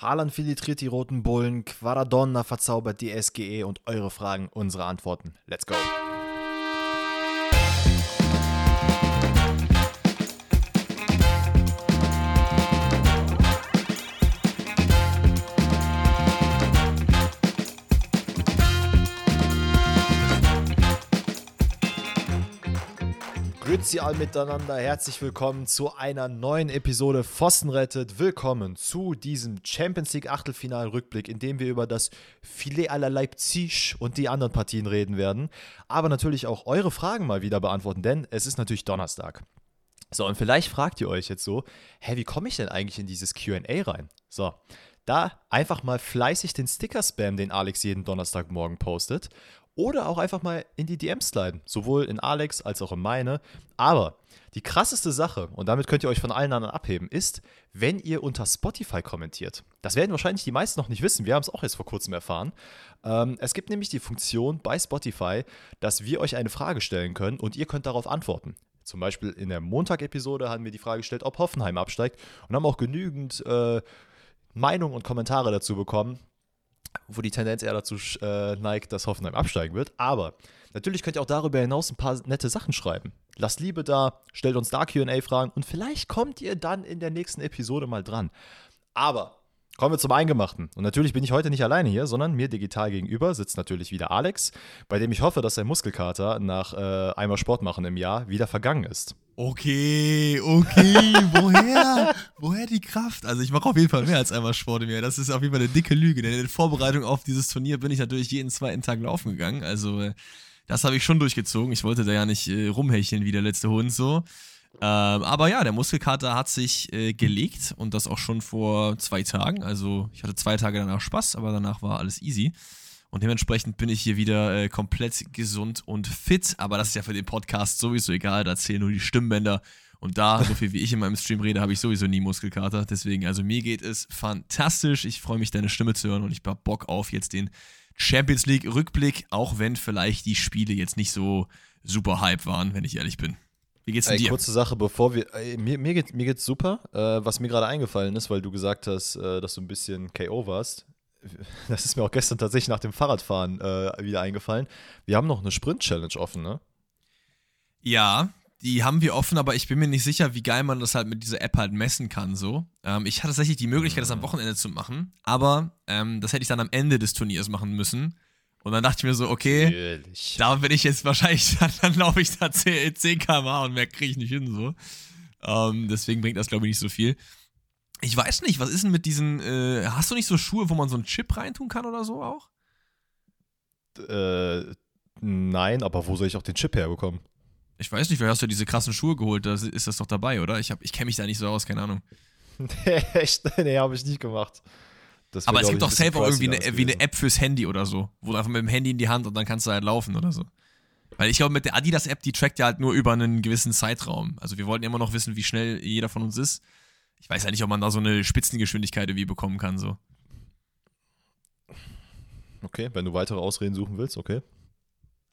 Haaland filtriert die roten Bullen, Quaradonna verzaubert die SGE und eure Fragen, unsere Antworten. Let's go! Grüezi all miteinander, herzlich willkommen zu einer neuen Episode Pfosten rettet. Willkommen zu diesem Champions League Achtelfinal-Rückblick, in dem wir über das Filet à la Leipzig und die anderen Partien reden werden. Aber natürlich auch eure Fragen mal wieder beantworten, denn es ist natürlich Donnerstag. So, und vielleicht fragt ihr euch jetzt so, hä, wie komme ich denn eigentlich in dieses QA rein? So, da einfach mal fleißig den Sticker-Spam, den Alex jeden Donnerstagmorgen postet. Oder auch einfach mal in die DMs sliden. Sowohl in Alex als auch in meine. Aber die krasseste Sache, und damit könnt ihr euch von allen anderen abheben, ist, wenn ihr unter Spotify kommentiert. Das werden wahrscheinlich die meisten noch nicht wissen. Wir haben es auch erst vor kurzem erfahren. Ähm, es gibt nämlich die Funktion bei Spotify, dass wir euch eine Frage stellen können und ihr könnt darauf antworten. Zum Beispiel in der Montag-Episode haben wir die Frage gestellt, ob Hoffenheim absteigt und haben auch genügend äh, Meinungen und Kommentare dazu bekommen, wo die Tendenz eher dazu äh, neigt, dass Hoffenheim absteigen wird. Aber natürlich könnt ihr auch darüber hinaus ein paar nette Sachen schreiben. Lasst Liebe da, stellt uns da QA-Fragen und vielleicht kommt ihr dann in der nächsten Episode mal dran. Aber Kommen wir zum Eingemachten. Und natürlich bin ich heute nicht alleine hier, sondern mir digital gegenüber sitzt natürlich wieder Alex, bei dem ich hoffe, dass sein Muskelkater nach äh, einmal Sport machen im Jahr wieder vergangen ist. Okay, okay, woher? woher die Kraft? Also ich mache auf jeden Fall mehr als einmal Sport im Jahr. Das ist auf jeden Fall eine dicke Lüge, denn in Vorbereitung auf dieses Turnier bin ich natürlich jeden zweiten Tag laufen gegangen. Also äh, das habe ich schon durchgezogen. Ich wollte da ja nicht äh, rumhecheln wie der letzte Hund so. Ähm, aber ja, der Muskelkater hat sich äh, gelegt und das auch schon vor zwei Tagen. Also ich hatte zwei Tage danach Spaß, aber danach war alles easy. Und dementsprechend bin ich hier wieder äh, komplett gesund und fit. Aber das ist ja für den Podcast sowieso egal. Da zählen nur die Stimmbänder. Und da, so viel wie ich in meinem Stream rede, habe ich sowieso nie Muskelkater. Deswegen, also mir geht es fantastisch. Ich freue mich, deine Stimme zu hören und ich habe Bock auf jetzt den Champions League Rückblick, auch wenn vielleicht die Spiele jetzt nicht so super hype waren, wenn ich ehrlich bin. Wie geht's ey, dir? Kurze Sache, bevor wir. Ey, mir, mir, geht, mir geht's super. Äh, was mir gerade eingefallen ist, weil du gesagt hast, äh, dass du ein bisschen KO warst. Das ist mir auch gestern tatsächlich nach dem Fahrradfahren äh, wieder eingefallen. Wir haben noch eine Sprint-Challenge offen, ne? Ja, die haben wir offen, aber ich bin mir nicht sicher, wie geil man das halt mit dieser App halt messen kann. So. Ähm, ich hatte tatsächlich die Möglichkeit, das am Wochenende zu machen, aber ähm, das hätte ich dann am Ende des Turniers machen müssen. Und dann dachte ich mir so, okay, Natürlich. da bin ich jetzt wahrscheinlich, dann, laufe ich da 10, 10 km und mehr kriege ich nicht hin. so. Ähm, deswegen bringt das, glaube ich, nicht so viel. Ich weiß nicht, was ist denn mit diesen, äh, hast du nicht so Schuhe, wo man so einen Chip reintun kann oder so auch? Äh, nein, aber wo soll ich auch den Chip herbekommen? Ich weiß nicht, vielleicht hast du diese krassen Schuhe geholt, da ist das doch dabei, oder? Ich, ich kenne mich da nicht so aus, keine Ahnung. nee, echt? Nee, habe ich nicht gemacht. Aber es gibt doch auch irgendwie eine, wie eine App fürs Handy oder so, wo du einfach mit dem Handy in die Hand und dann kannst du halt laufen oder so. Weil ich glaube, mit der Adidas-App, die trackt ja halt nur über einen gewissen Zeitraum. Also wir wollten immer noch wissen, wie schnell jeder von uns ist. Ich weiß ja nicht, ob man da so eine Spitzengeschwindigkeit irgendwie bekommen kann, so. Okay, wenn du weitere Ausreden suchen willst, okay.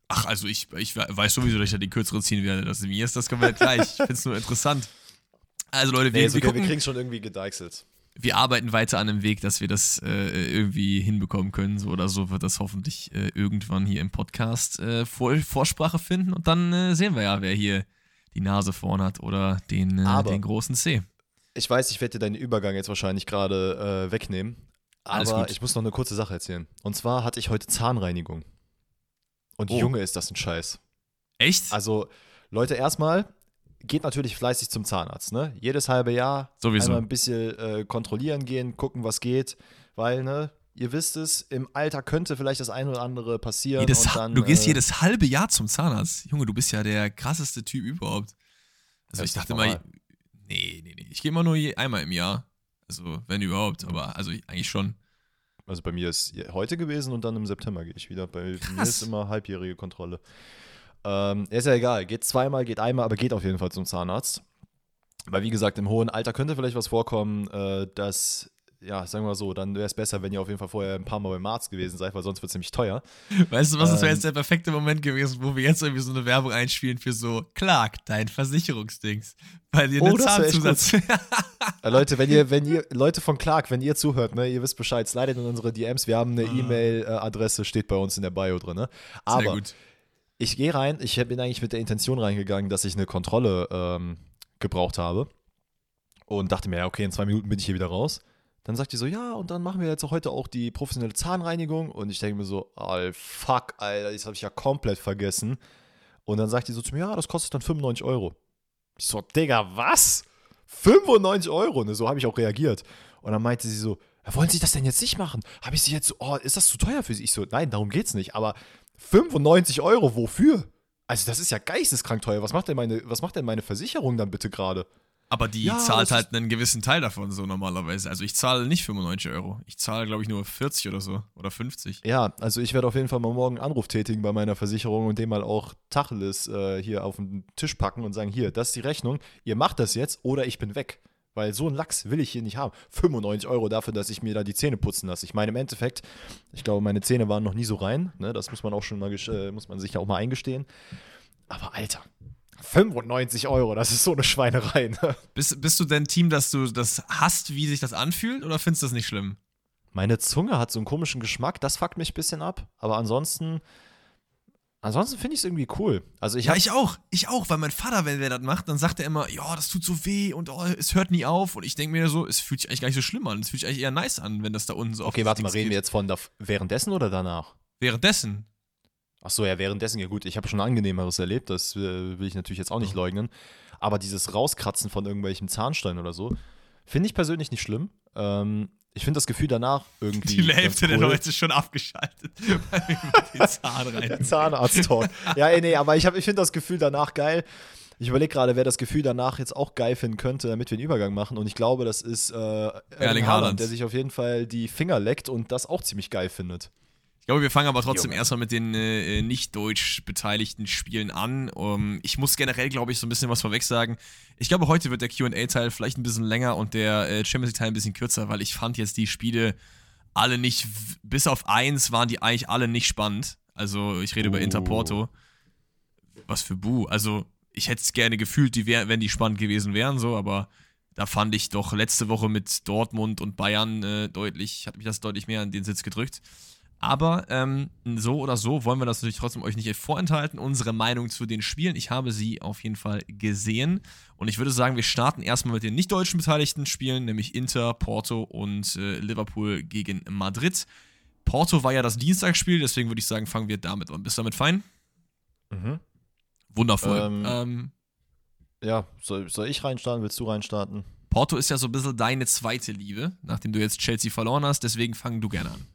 Ach, also ich, ich weiß sowieso, dass ich da die kürzere ziehen werde. Das, mir ist das komplett gleich. Ich finde es nur interessant. Also Leute, wir, nee, wir, okay, wir kriegen es schon irgendwie gedeichselt wir arbeiten weiter an dem Weg, dass wir das äh, irgendwie hinbekommen können. So oder so wird das hoffentlich äh, irgendwann hier im Podcast äh, Vor Vorsprache finden. Und dann äh, sehen wir ja, wer hier die Nase vorn hat oder den, äh, den großen C. Ich weiß, ich werde dir deinen Übergang jetzt wahrscheinlich gerade äh, wegnehmen. Aber ich muss noch eine kurze Sache erzählen. Und zwar hatte ich heute Zahnreinigung. Und oh. Junge, ist das ein Scheiß. Echt? Also, Leute, erstmal, geht natürlich fleißig zum Zahnarzt. Ne? Jedes halbe Jahr Sowieso. einmal ein bisschen äh, kontrollieren gehen, gucken, was geht. Weil, ne, ihr wisst es, im Alter könnte vielleicht das eine oder andere passieren. Jedes, dann, du gehst äh, jedes halbe Jahr zum Zahnarzt. Junge, du bist ja der krasseste Typ überhaupt. Also ich dachte mal, nee, nee, nee. Ich gehe immer nur je, einmal im Jahr. Also, wenn überhaupt, aber also eigentlich schon. Also bei mir ist heute gewesen und dann im September gehe ich wieder. Bei Krass. mir ist immer halbjährige Kontrolle. Ähm, ist ja egal, geht zweimal, geht einmal, aber geht auf jeden Fall zum Zahnarzt. Weil, wie gesagt, im hohen Alter könnte vielleicht was vorkommen, äh, dass ja, sagen wir mal so, dann wäre es besser, wenn ihr auf jeden Fall vorher ein paar Mal beim Arzt gewesen seid, weil sonst wird es nämlich teuer. Weißt du was, das wäre Ähm. jetzt der perfekte Moment gewesen, wo wir jetzt irgendwie so eine Werbung einspielen für so, Clark, dein Versicherungsdings. Weil ihr Oh, Zahnzusatz. Äh, Leute, wenn ihr, wenn ihr, Leute von Clark, wenn ihr zuhört, ne, ihr wisst Bescheid, slidet in unsere DMs, wir haben eine Ah. E-Mail-Adresse, steht bei uns in der Bio drin. Ne? Sehr Aber gut. Ich gehe rein, ich bin eigentlich mit der Intention reingegangen, dass ich eine Kontrolle ähm, gebraucht habe und dachte mir, ja, okay, in zwei Minuten bin ich hier wieder raus. Dann sagt die so, ja, und dann machen wir jetzt auch heute auch die professionelle Zahnreinigung. Und ich denke mir so, oh, fuck, Alter, das habe ich ja komplett vergessen. Und dann sagt die so zu mir, ja, das kostet dann 95 Euro. Ich so, Digga, was? 95 Euro? Ne, so habe ich auch reagiert. Und dann meinte sie so, wollen Sie das denn jetzt nicht machen? Habe ich sie jetzt oh, ist das zu teuer für Sie? Ich so, nein, darum geht's nicht. Aber 95 Euro, wofür? Also das ist ja geisteskrank teuer. Was macht denn meine, was macht denn meine Versicherung dann bitte gerade? Aber die Ja, zahlt halt einen gewissen Teil davon so normalerweise. Also ich zahle nicht 95 Euro. Ich zahle, glaube ich, nur 40 oder so. Oder 50. Ja, also ich werde auf jeden Fall mal morgen einen Anruf tätigen bei meiner Versicherung und dem mal auch Tacheles äh, hier auf den Tisch packen und sagen, hier, das ist die Rechnung, ihr macht das jetzt oder ich bin weg. Weil so einen Lachs will ich hier nicht haben. 95 Euro dafür, dass ich mir da die Zähne putzen lasse. Ich meine, im Endeffekt, ich glaube, meine Zähne waren noch nie so rein. Ne? Das muss man auch schon mal, äh, muss man sich ja auch mal eingestehen. Aber Alter, 95 Euro, das ist so eine Schweinerei. Ne? Bist, bist du denn Team, dass du das hast, wie sich das anfühlt, oder findest du das nicht schlimm? Meine Zunge hat so einen komischen Geschmack, das fuckt mich ein bisschen ab. Aber ansonsten, ansonsten finde ich es irgendwie cool. Also ich Ja, ich auch. Ich auch, weil mein Vater, wenn der das macht, dann sagt er immer, ja, das tut so weh und oh, es hört nie auf. Und ich denke mir so, es fühlt sich eigentlich gar nicht so schlimm an. Es fühlt sich eigentlich eher nice an, wenn das da unten so Okay, warte mal, reden wir geht. jetzt von da, währenddessen oder danach? Währenddessen. Ach so, ja, währenddessen, ja gut. Ich habe schon angenehmeres erlebt, das äh, will ich natürlich jetzt auch nicht leugnen. Aber dieses Rauskratzen von irgendwelchen Zahnsteinen oder so, finde ich persönlich nicht schlimm. Ähm, ich finde das Gefühl danach irgendwie. Die Hälfte der cool. Leute ist schon abgeschaltet, den Zahn rein. Der Zahnarzt-Talk. ja, ey, nee, aber ich, hab- ich finde das Gefühl danach geil. Ich überlege gerade, wer das Gefühl danach jetzt auch geil finden könnte, damit wir einen Übergang machen. Und ich glaube, das ist äh, Erling. Haaland, der sich auf jeden Fall die Finger leckt und das auch ziemlich geil findet. Ich glaube, wir fangen aber trotzdem Junge. erstmal mit den äh, nicht deutsch beteiligten Spielen an. Um, ich muss generell, glaube ich, so ein bisschen was vorweg sagen. Ich glaube, heute wird der QA-Teil vielleicht ein bisschen länger und der äh, Champions League-Teil ein bisschen kürzer, weil ich fand jetzt die Spiele alle nicht, bis auf eins waren die eigentlich alle nicht spannend. Also, ich rede über Oh. Inter Porto. Was für Bu. Also, ich hätte es gerne gefühlt, die wär, wenn die spannend gewesen wären, so, aber da fand ich doch letzte Woche mit Dortmund und Bayern äh, deutlich, hat mich das deutlich mehr an den Sitz gedrückt. Aber ähm, so oder so wollen wir das natürlich trotzdem euch nicht vorenthalten. Unsere Meinung zu den Spielen. Ich habe sie auf jeden Fall gesehen. Und ich würde sagen, wir starten erstmal mit den nicht deutschen beteiligten Spielen, nämlich Inter, Porto und äh, Liverpool gegen Madrid. Porto war ja das Dienstagsspiel, deswegen würde ich sagen, fangen wir damit an. Bist du damit fein? Mhm. Wundervoll. Ähm, Ähm, Ja, soll, soll ich reinstarten? Willst du reinstarten? Porto ist ja so ein bisschen deine zweite Liebe, nachdem du jetzt Chelsea verloren hast, deswegen fang du gerne an.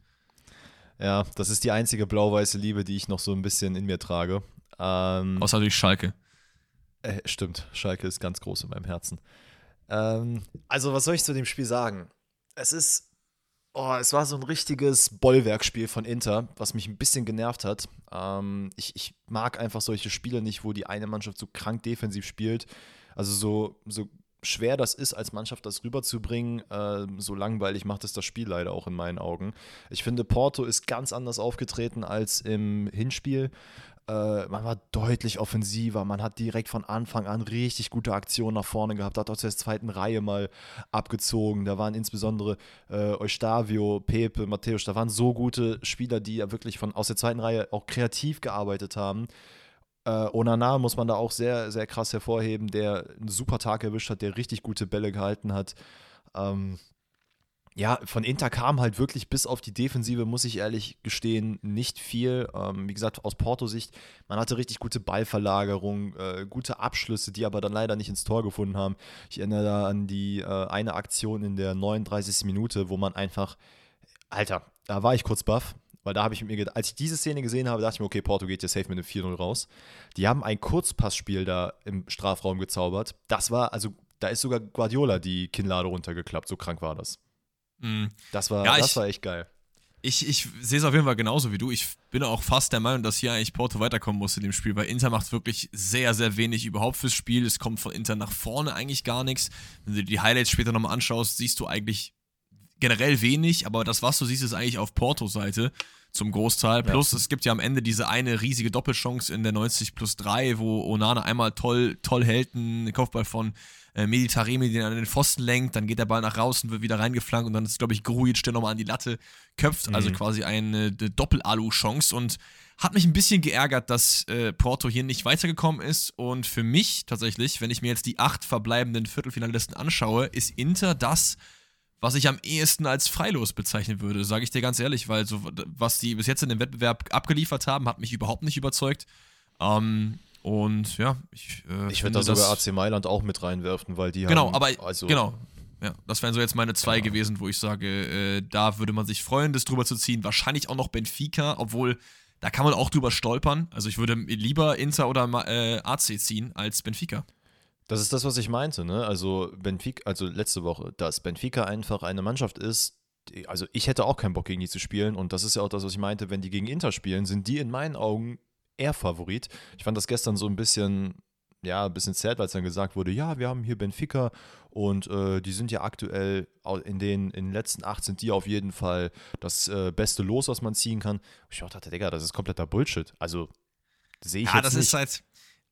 Ja, das ist die einzige blau-weiße Liebe, die ich noch so ein bisschen in mir trage. Ähm, Außer durch Schalke. äh, stimmt, Schalke ist ganz groß in meinem Herzen. Ähm, also, was soll ich zu dem Spiel sagen? Es ist, oh, es war so ein richtiges Bollwerkspiel von Inter, was mich ein bisschen genervt hat. Ähm, ich, ich mag einfach solche Spiele nicht, wo die eine Mannschaft so krank defensiv spielt. Also so, so schwer das ist, als Mannschaft das rüberzubringen, äh, so langweilig macht es das Spiel leider auch in meinen Augen. Ich finde, Porto ist ganz anders aufgetreten als im Hinspiel. Äh, man war deutlich offensiver, man hat direkt von Anfang an richtig gute Aktionen nach vorne gehabt, hat aus der zweiten Reihe mal abgezogen. Da waren insbesondere äh, Eustavio, Pepe, Matthäus, da waren so gute Spieler, die ja wirklich von, aus der zweiten Reihe auch kreativ gearbeitet haben. Äh, Onana muss man da auch sehr, sehr krass hervorheben, der einen super Tag erwischt hat, der richtig gute Bälle gehalten hat. Ähm, ja, von Inter kam halt wirklich bis auf die Defensive, muss ich ehrlich gestehen, nicht viel. Ähm, wie gesagt, aus Porto-Sicht, man hatte richtig gute Ballverlagerung, äh, gute Abschlüsse, die aber dann leider nicht ins Tor gefunden haben. Ich erinnere da an die äh, eine Aktion in der 39. Minute, wo man einfach, Alter, da war ich kurz baff. Weil da habe ich mir gedacht, als ich diese Szene gesehen habe, dachte ich mir, okay, Porto geht jetzt safe mit einem 4-0 raus. Die haben ein Kurzpassspiel da im Strafraum gezaubert. Das war, also, da ist sogar Guardiola die Kinnlade runtergeklappt, so krank war das. Mhm. Das war, Ja, das ich- war echt geil. Ich, ich sehe es auf jeden Fall genauso wie du. Ich bin auch fast der Meinung, dass hier eigentlich Porto weiterkommen muss in dem Spiel, weil Inter macht wirklich sehr, sehr wenig überhaupt fürs Spiel. Es kommt von Inter nach vorne eigentlich gar nichts. Wenn du die Highlights später nochmal anschaust, siehst du eigentlich generell wenig, aber das, was du siehst, ist eigentlich auf Porto-Seite zum Großteil. Plus, ja. es gibt ja am Ende diese eine riesige Doppelchance in der 90 plus 3, wo Onana einmal toll, toll hält, einen Kopfball von äh, Meditaremi, den an den Pfosten lenkt, dann geht der Ball nach draußen, wird wieder reingeflankt und dann ist, glaube ich, Grujic, der nochmal an die Latte köpft. Also mhm. Also quasi eine, eine Doppel-Alu-Chance und hat mich ein bisschen geärgert, dass äh, Porto hier nicht weitergekommen ist. Und für mich tatsächlich, wenn ich mir jetzt die acht verbleibenden Viertelfinalisten anschaue, ist Inter das, was ich am ehesten als freilos bezeichnen würde, sage ich dir ganz ehrlich, weil so was die bis jetzt in dem Wettbewerb abgeliefert haben, hat mich überhaupt nicht überzeugt. Ähm, und ja, ich. Äh, ich würde da sogar AC Mailand auch mit reinwerfen, weil die genau, haben. Aber, also genau, ja, das wären so jetzt meine zwei ja. gewesen, wo ich sage, äh, da würde man sich freuen, das drüber zu ziehen. Wahrscheinlich auch noch Benfica, obwohl da kann man auch drüber stolpern. Also ich würde lieber Inter oder äh, AC ziehen als Benfica. Das ist das, was ich meinte, ne? Also Benfica, also letzte Woche, dass Benfica einfach eine Mannschaft ist, die, also ich hätte auch keinen Bock gegen die zu spielen und das ist ja auch das, was ich meinte, wenn die gegen Inter spielen, sind die in meinen Augen eher Favorit. Ich fand das gestern so ein bisschen, ja, ein bisschen sad, als dann gesagt wurde, ja, wir haben hier Benfica und äh, die sind ja aktuell in den, in den letzten acht sind die auf jeden Fall das äh, beste Los, was man ziehen kann. Ich dachte, Digga, das ist kompletter Bullshit. Also sehe ich ja, jetzt das nicht. ist halt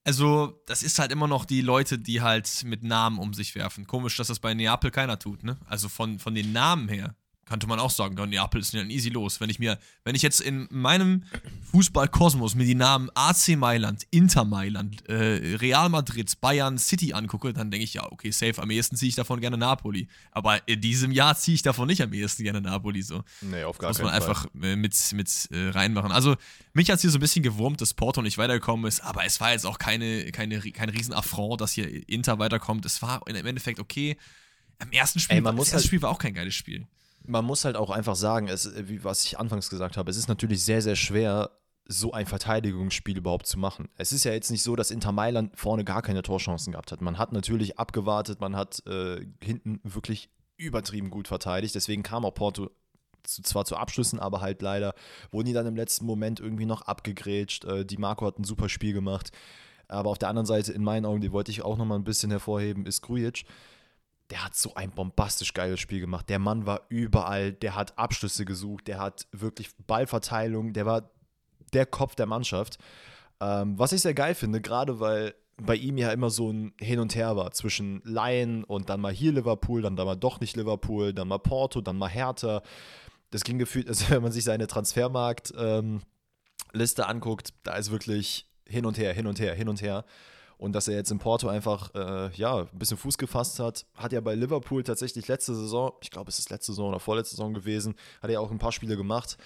also, das ist halt immer noch die Leute, die halt mit Namen um sich werfen. Komisch, dass das bei Neapel keiner tut, ne? Also von, von den Namen her könnte man auch sagen, Neapel ist ja ein easy los. Wenn ich mir, wenn ich jetzt in meinem Fußballkosmos mir die Namen AC Mailand, Inter Mailand, äh, Real Madrid, Bayern, City angucke, dann denke ich, ja, okay, safe, am ehesten ziehe ich davon gerne Napoli. Aber in diesem Jahr ziehe ich davon nicht am ehesten gerne Napoli so. Nee, auf gar das muss man einfach äh, mit, mit äh, reinmachen. Also, mich hat es hier so ein bisschen gewurmt, dass Porto nicht weitergekommen ist, aber es war jetzt auch keine, keine, kein Riesenaffront, dass hier Inter weiterkommt. Es war im Endeffekt okay. Im ersten Spiel, Ey, man muss das halt Spiel war auch kein geiles Spiel man muss halt auch einfach sagen, es, wie was ich anfangs gesagt habe, es ist natürlich sehr, sehr schwer, so ein Verteidigungsspiel überhaupt zu machen. Es ist ja jetzt nicht so, dass Inter Mailand vorne gar keine Torchancen gehabt hat. Man hat natürlich abgewartet, man hat äh, hinten wirklich übertrieben gut verteidigt. Deswegen kam auch Porto zu, zwar zu Abschlüssen, aber halt leider wurden die dann im letzten Moment irgendwie noch abgegrätscht. Äh, die Marco hat ein super Spiel gemacht. Aber auf der anderen Seite, in meinen Augen, die wollte ich auch nochmal ein bisschen hervorheben, ist Grujic der hat so ein bombastisch geiles Spiel gemacht. Der Mann war überall, der hat Abschlüsse gesucht, der hat wirklich Ballverteilung, der war der Kopf der Mannschaft. Ähm, was ich sehr geil finde, gerade weil bei ihm ja immer so ein Hin und Her war zwischen Laien und dann mal hier Liverpool, dann da mal doch nicht Liverpool, dann mal Porto, dann mal Hertha. Das ging gefühlt, also wenn man sich seine Transfermarkt-Liste ähm, anguckt, da ist wirklich hin und her, hin und her, hin und her. Und dass er jetzt in Porto einfach äh, ja, ein bisschen Fuß gefasst hat, hat ja bei Liverpool tatsächlich letzte Saison, ich glaube, es ist letzte Saison oder vorletzte Saison gewesen, hat er auch ein paar Spiele gemacht,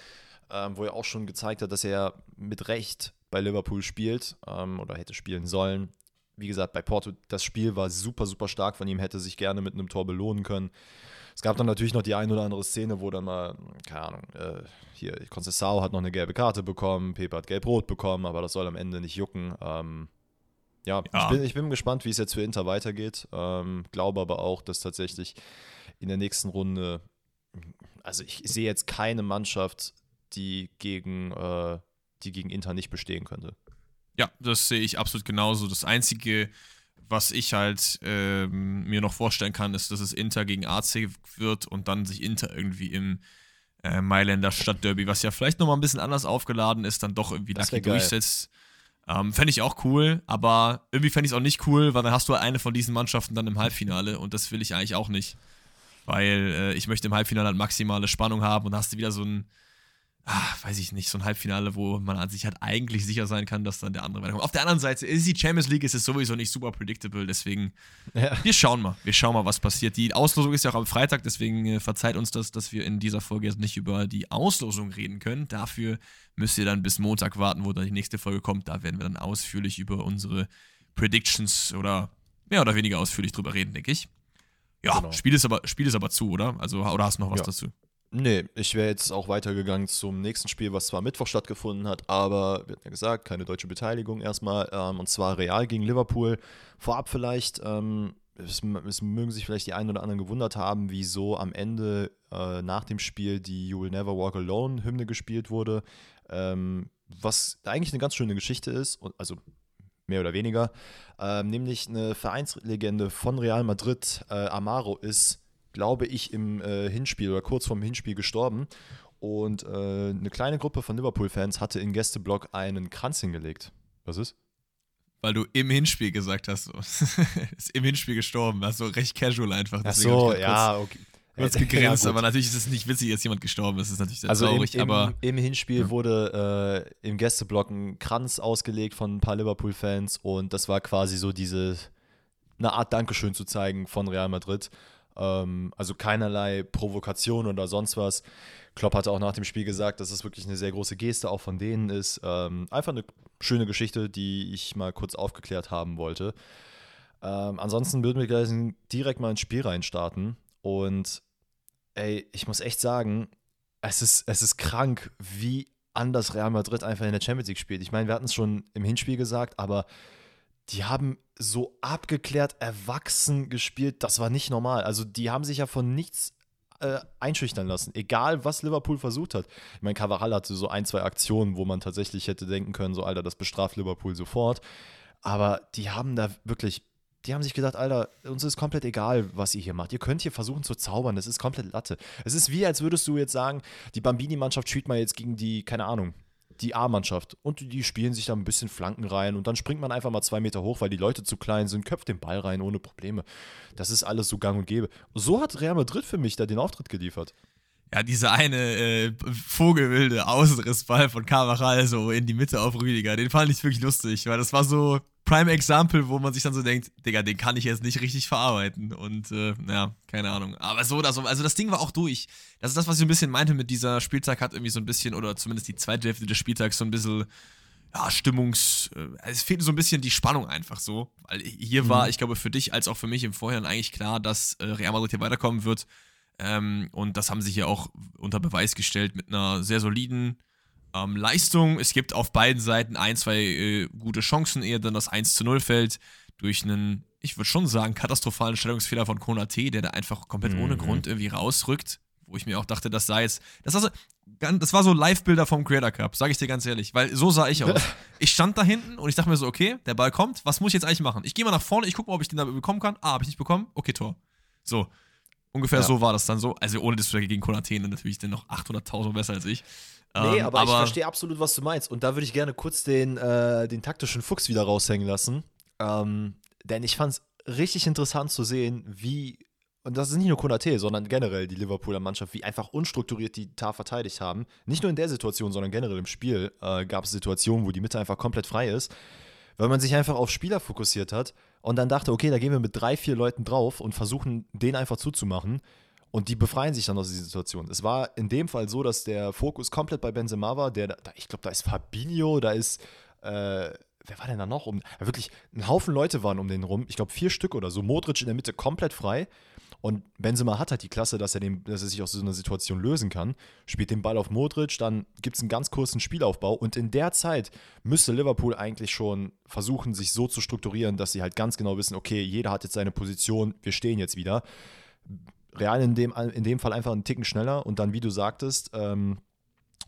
ähm, wo er auch schon gezeigt hat, dass er mit Recht bei Liverpool spielt ähm, oder hätte spielen sollen. Wie gesagt, bei Porto, das Spiel war super, super stark von ihm, hätte sich gerne mit einem Tor belohnen können. Es gab dann natürlich noch die ein oder andere Szene, wo dann mal, keine Ahnung, äh, hier, Concesao hat noch eine gelbe Karte bekommen, Pepe hat gelb-rot bekommen, aber das soll am Ende nicht jucken. Ähm, ja, ja. Ich, bin, ich bin gespannt, wie es jetzt für Inter weitergeht. Ähm, glaube aber auch, dass tatsächlich in der nächsten Runde, also ich sehe jetzt keine Mannschaft, die gegen, äh, die gegen Inter nicht bestehen könnte. Ja, das sehe ich absolut genauso. Das Einzige, was ich halt ähm, mir noch vorstellen kann, ist, dass es Inter gegen AC wird und dann sich Inter irgendwie im äh, Mailänder Stadtderby, was ja vielleicht nochmal ein bisschen anders aufgeladen ist, dann doch irgendwie lucky durchsetzt. Ähm, fände ich auch cool, aber irgendwie fände ich es auch nicht cool, weil dann hast du eine von diesen Mannschaften dann im Halbfinale und das will ich eigentlich auch nicht. Weil äh, ich möchte im Halbfinale halt maximale Spannung haben und dann hast du wieder so ein, ach, weiß ich nicht, so ein Halbfinale, wo man an sich halt eigentlich sicher sein kann, dass dann der andere weiterkommt. Auf der anderen Seite ist die Champions League ist es sowieso nicht super predictable, deswegen ja. wir schauen mal, wir schauen mal, was passiert. Die Auslosung ist ja auch am Freitag, deswegen äh, verzeiht uns das, dass wir in dieser Folge jetzt nicht über die Auslosung reden können. Dafür müsst ihr dann bis Montag warten, wo dann die nächste Folge kommt. Da werden wir dann ausführlich über unsere Predictions oder mehr oder weniger ausführlich drüber reden, denke ich. Ja, genau. Spiel, ist aber, Spiel ist aber zu, oder? Also, oder hast du noch was ja. dazu? Nee, ich wäre jetzt auch weitergegangen zum nächsten Spiel, was zwar Mittwoch stattgefunden hat, aber wir ja gesagt, keine deutsche Beteiligung erstmal. Ähm, und zwar Real gegen Liverpool. Vorab vielleicht, ähm, es, es, mögen sich vielleicht die einen oder anderen gewundert haben, wieso am Ende äh, nach dem Spiel die You Will Never Walk Alone Hymne gespielt wurde. Ähm, was eigentlich eine ganz schöne Geschichte ist, also mehr oder weniger. Ähm, nämlich eine Vereinslegende von Real Madrid, äh, Amaro, ist glaube ich, im äh, Hinspiel oder kurz vorm Hinspiel gestorben. Und äh, eine kleine Gruppe von Liverpool-Fans hatte im Gästeblock einen Kranz hingelegt. Was ist? Weil du im Hinspiel gesagt hast, so. ist im Hinspiel gestorben. Also recht casual einfach. Ach so, ja, okay. Kurz gegrinst, ja, aber natürlich ist es nicht witzig, dass jemand gestorben ist. Das ist natürlich sehr also traurig. Im, im, aber im Hinspiel ja. wurde äh, im Gästeblock ein Kranz ausgelegt von ein paar Liverpool-Fans und das war quasi so diese eine Art Dankeschön zu zeigen von Real Madrid. Ähm, also keinerlei Provokation oder sonst was. Klopp hatte auch nach dem Spiel gesagt, dass es wirklich eine sehr große Geste auch von denen ist. Ähm, einfach eine schöne Geschichte, die ich mal kurz aufgeklärt haben wollte. Ähm, ansonsten würden wir gleich direkt mal ins Spiel reinstarten. Und ey, ich muss echt sagen, es ist, es ist krank, wie anders Real Madrid einfach in der Champions League spielt. Ich meine, wir hatten es schon im Hinspiel gesagt, aber die haben so abgeklärt, erwachsen gespielt, das war nicht normal. Also die haben sich ja von nichts äh, einschüchtern lassen, egal was Liverpool versucht hat. Ich meine, Cavaral hatte so ein, zwei Aktionen, wo man tatsächlich hätte denken können, so Alter, das bestraft Liverpool sofort. Aber die haben da wirklich die haben sich gedacht, Alter, uns ist komplett egal, was ihr hier macht. Ihr könnt hier versuchen zu zaubern, das ist komplett Latte. Es ist wie, als würdest du jetzt sagen, die Bambini-Mannschaft spielt mal jetzt gegen die, keine Ahnung, die A-Mannschaft. Und die spielen sich da ein bisschen Flanken rein und dann springt man einfach mal zwei Meter hoch, weil die Leute zu klein sind, köpft den Ball rein ohne Probleme. Das ist alles so gang und gäbe. So hat Real Madrid für mich da den Auftritt geliefert. Ja, dieser eine äh, vogelwilde Außenrissball von Carvajal so in die Mitte auf Rüdiger, den fand ich wirklich lustig, weil das war so, Prime Example, wo man sich dann so denkt, Digga, den kann ich jetzt nicht richtig verarbeiten. Und äh, ja, keine Ahnung. Aber so oder so, also das Ding war auch durch. Das ist das, was ich so ein bisschen meinte mit dieser Spieltag hat irgendwie so ein bisschen, oder zumindest die zweite Hälfte des Spieltags so ein bisschen, ja, Stimmungs. Äh, es fehlt so ein bisschen die Spannung einfach so. Weil hier mhm. war, ich glaube, für dich als auch für mich im Vorhinein eigentlich klar, dass äh, Real Madrid hier weiterkommen wird. Ähm, und das haben sie hier auch unter Beweis gestellt mit einer sehr soliden ähm, Leistung. Es gibt auf beiden Seiten ein, zwei äh, gute Chancen, ehe dann das 1 zu 0 fällt. Durch einen, ich würde schon sagen, katastrophalen Stellungsfehler von Konate, der da einfach komplett mhm. ohne Grund irgendwie rausrückt. Wo ich mir auch dachte, das sei jetzt. Das war so, das war so Live-Bilder vom Creator Cup, sage ich dir ganz ehrlich. Weil so sah ich aus. ich stand da hinten und ich dachte mir so, okay, der Ball kommt, was muss ich jetzt eigentlich machen? Ich gehe mal nach vorne, ich gucke mal, ob ich den da bekommen kann. Ah, habe ich nicht bekommen? Okay, Tor. So. Ungefähr ja. so war das dann so. Also ohne das gegen Konate natürlich dann noch 800.000 besser als ich. Nee, ähm, aber, aber, ich verstehe absolut, was du meinst. Und da würde ich gerne kurz den, äh, den taktischen Fuchs wieder raushängen lassen. Ähm, denn ich fand es richtig interessant zu sehen, wie, und das ist nicht nur Konate, sondern generell die Liverpooler Mannschaft, wie einfach unstrukturiert die Tar verteidigt haben. Nicht nur in der Situation, sondern generell im Spiel äh, gab es Situationen, wo die Mitte einfach komplett frei ist, weil man sich einfach auf Spieler fokussiert hat und dann dachte, okay, da gehen wir mit drei, vier Leuten drauf und versuchen, den einfach zuzumachen. Und die befreien sich dann aus dieser Situation. Es war in dem Fall so, dass der Fokus komplett bei Benzema war. Der, da, ich glaube, da ist Fabinho, da ist, äh, wer war denn da noch? Um, wirklich, ein Haufen Leute waren um den rum. Ich glaube, vier Stück oder so. Modric in der Mitte komplett frei. Und Benzema hat halt die Klasse, dass er, den, dass er sich aus so einer Situation lösen kann. Spielt den Ball auf Modric, dann gibt es einen ganz kurzen Spielaufbau. Und in der Zeit müsste Liverpool eigentlich schon versuchen, sich so zu strukturieren, dass sie halt ganz genau wissen, okay, jeder hat jetzt seine Position, wir stehen jetzt wieder Real in dem, in dem Fall einfach einen Ticken schneller und dann, wie du sagtest, ähm,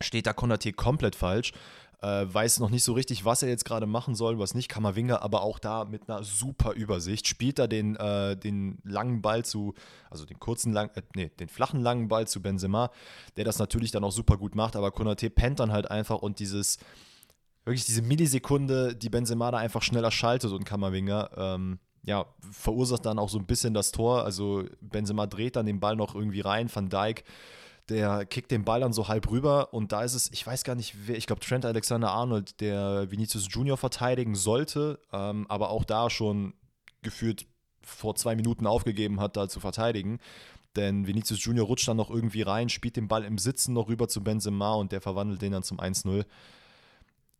steht da Konate komplett falsch. Äh, weiß noch nicht so richtig, was er jetzt gerade machen soll, was nicht. Kamavinga aber auch da mit einer super Übersicht. Spielt da den, äh, den langen Ball zu, also den kurzen, lang, äh, nee, den flachen langen Ball zu Benzema, der das natürlich dann auch super gut macht, aber Konate pennt dann halt einfach und dieses, wirklich diese Millisekunde, die Benzema da einfach schneller schaltet und Kamavinga, ähm, ja, verursacht dann auch so ein bisschen das Tor. Also Benzema dreht dann den Ball noch irgendwie rein, Van Dijk, der kickt den Ball dann so halb rüber und da ist es, ich weiß gar nicht, wer, ich glaube Trent Alexander-Arnold, der Vinicius Junior verteidigen sollte, ähm, aber auch da schon gefühlt vor zwei Minuten aufgegeben hat, da zu verteidigen. Denn Vinicius Junior rutscht dann noch irgendwie rein, spielt den Ball im Sitzen noch rüber zu Benzema und der verwandelt den dann zum 1-0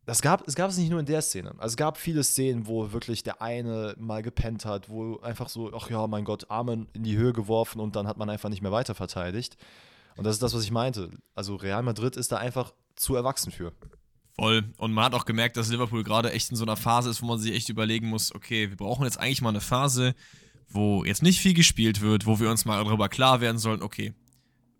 das gab, es gab es nicht nur in der Szene. Also es gab viele Szenen, wo wirklich der eine mal gepennt hat, wo einfach so, ach ja, mein Gott, Arme in die Höhe geworfen und dann hat man einfach nicht mehr weiter verteidigt. Und das ist das, was ich meinte. Also Real Madrid ist da einfach zu erwachsen für. Voll. Und man hat auch gemerkt, dass Liverpool gerade echt in so einer Phase ist, wo man sich echt überlegen muss, okay, wir brauchen jetzt eigentlich mal eine Phase, wo jetzt nicht viel gespielt wird, wo wir uns mal darüber klar werden sollen, okay,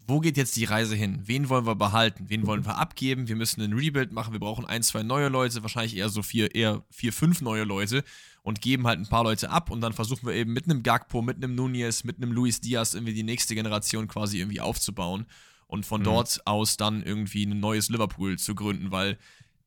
wo geht jetzt die Reise hin? Wen wollen wir behalten? Wen wollen wir abgeben? Wir müssen ein Rebuild machen. Wir brauchen ein, zwei neue Leute, wahrscheinlich eher so vier, eher vier, fünf neue Leute und geben halt ein paar Leute ab und dann versuchen wir eben mit einem Gagpo, mit einem Nunez, mit einem Luis Diaz irgendwie die nächste Generation quasi irgendwie aufzubauen und von mhm. dort aus dann irgendwie ein neues Liverpool zu gründen, weil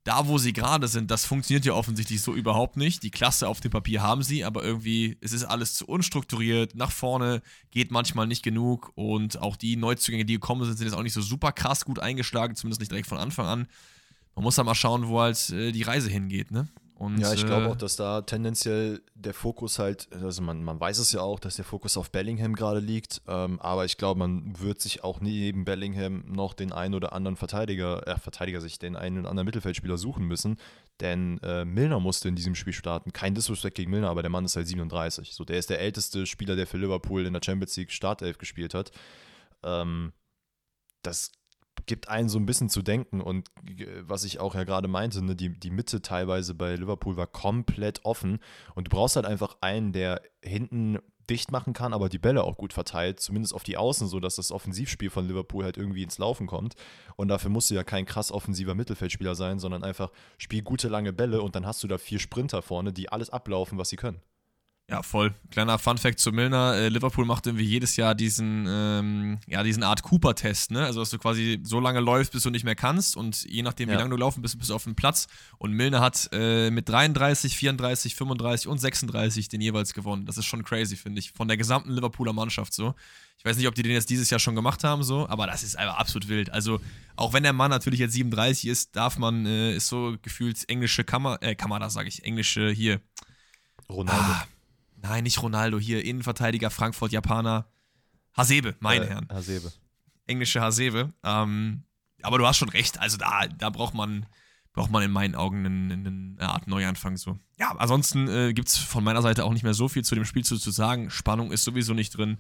da, wo sie gerade sind, das funktioniert ja offensichtlich so überhaupt nicht. Die Klasse auf dem Papier haben sie, aber irgendwie es ist alles zu unstrukturiert. Nach vorne geht manchmal nicht genug und auch die Neuzugänge, die gekommen sind, sind jetzt auch nicht so super krass gut eingeschlagen, zumindest nicht direkt von Anfang an. Man muss da mal schauen, wo halt äh, die Reise hingeht, ne? Und, ja, ich glaube äh, auch, dass da tendenziell der Fokus halt, also man, man weiß es ja auch, dass der Fokus auf Bellingham gerade liegt, ähm, aber ich glaube, man wird sich auch neben Bellingham noch den einen oder anderen Verteidiger, äh, Verteidiger sich den einen oder anderen Mittelfeldspieler suchen müssen, denn äh, Milner musste in diesem Spiel starten. Kein Disrespect gegen Milner, aber der Mann ist halt 37. So, der ist der älteste Spieler, der für Liverpool in der Champions League Startelf gespielt hat. Ähm, das gibt einen so ein bisschen zu denken. Und äh, was ich auch ja gerade meinte, ne, die, die Mitte teilweise bei Liverpool war komplett offen. Und du brauchst halt einfach einen, der hinten dicht machen kann, aber die Bälle auch gut verteilt, zumindest auf die Außen, sodass das Offensivspiel von Liverpool halt irgendwie ins Laufen kommt. Und dafür musst du ja kein krass offensiver Mittelfeldspieler sein, sondern einfach spiel gute lange Bälle und dann hast du da vier Sprinter vorne, die alles ablaufen, was sie können. Ja, voll. Kleiner Fun-Fact zu Milner. Äh, Liverpool macht irgendwie jedes Jahr diesen, ähm, ja, diesen Art Cooper-Test, ne? Also, dass du quasi so lange läufst, bis du nicht mehr kannst und je nachdem, ja. wie lange du laufen bist, bist du auf dem Platz. Und Milner hat äh, mit 33, 34, 35 und 36 den jeweils gewonnen. Das ist schon crazy, finde ich. Von der gesamten Liverpooler Mannschaft so. Ich weiß nicht, ob die den jetzt dieses Jahr schon gemacht haben, so, aber das ist einfach absolut wild. Also, auch wenn der Mann natürlich jetzt 37 ist, darf man, äh, ist so gefühlt englische Kammer, äh, Kamera, sage ich, englische hier. Ronaldo. Ah, Nein, nicht Ronaldo, hier Innenverteidiger, Frankfurt, Japaner. Hasebe, meine äh, Herren. Hasebe. Englische Hasebe. Ähm, aber du hast schon recht, also da, da braucht man, braucht man in meinen Augen einen, einen, eine Art Neuanfang so. Ja, ansonsten äh, gibt es von meiner Seite auch nicht mehr so viel zu dem Spiel zu, zu sagen. Spannung ist sowieso nicht drin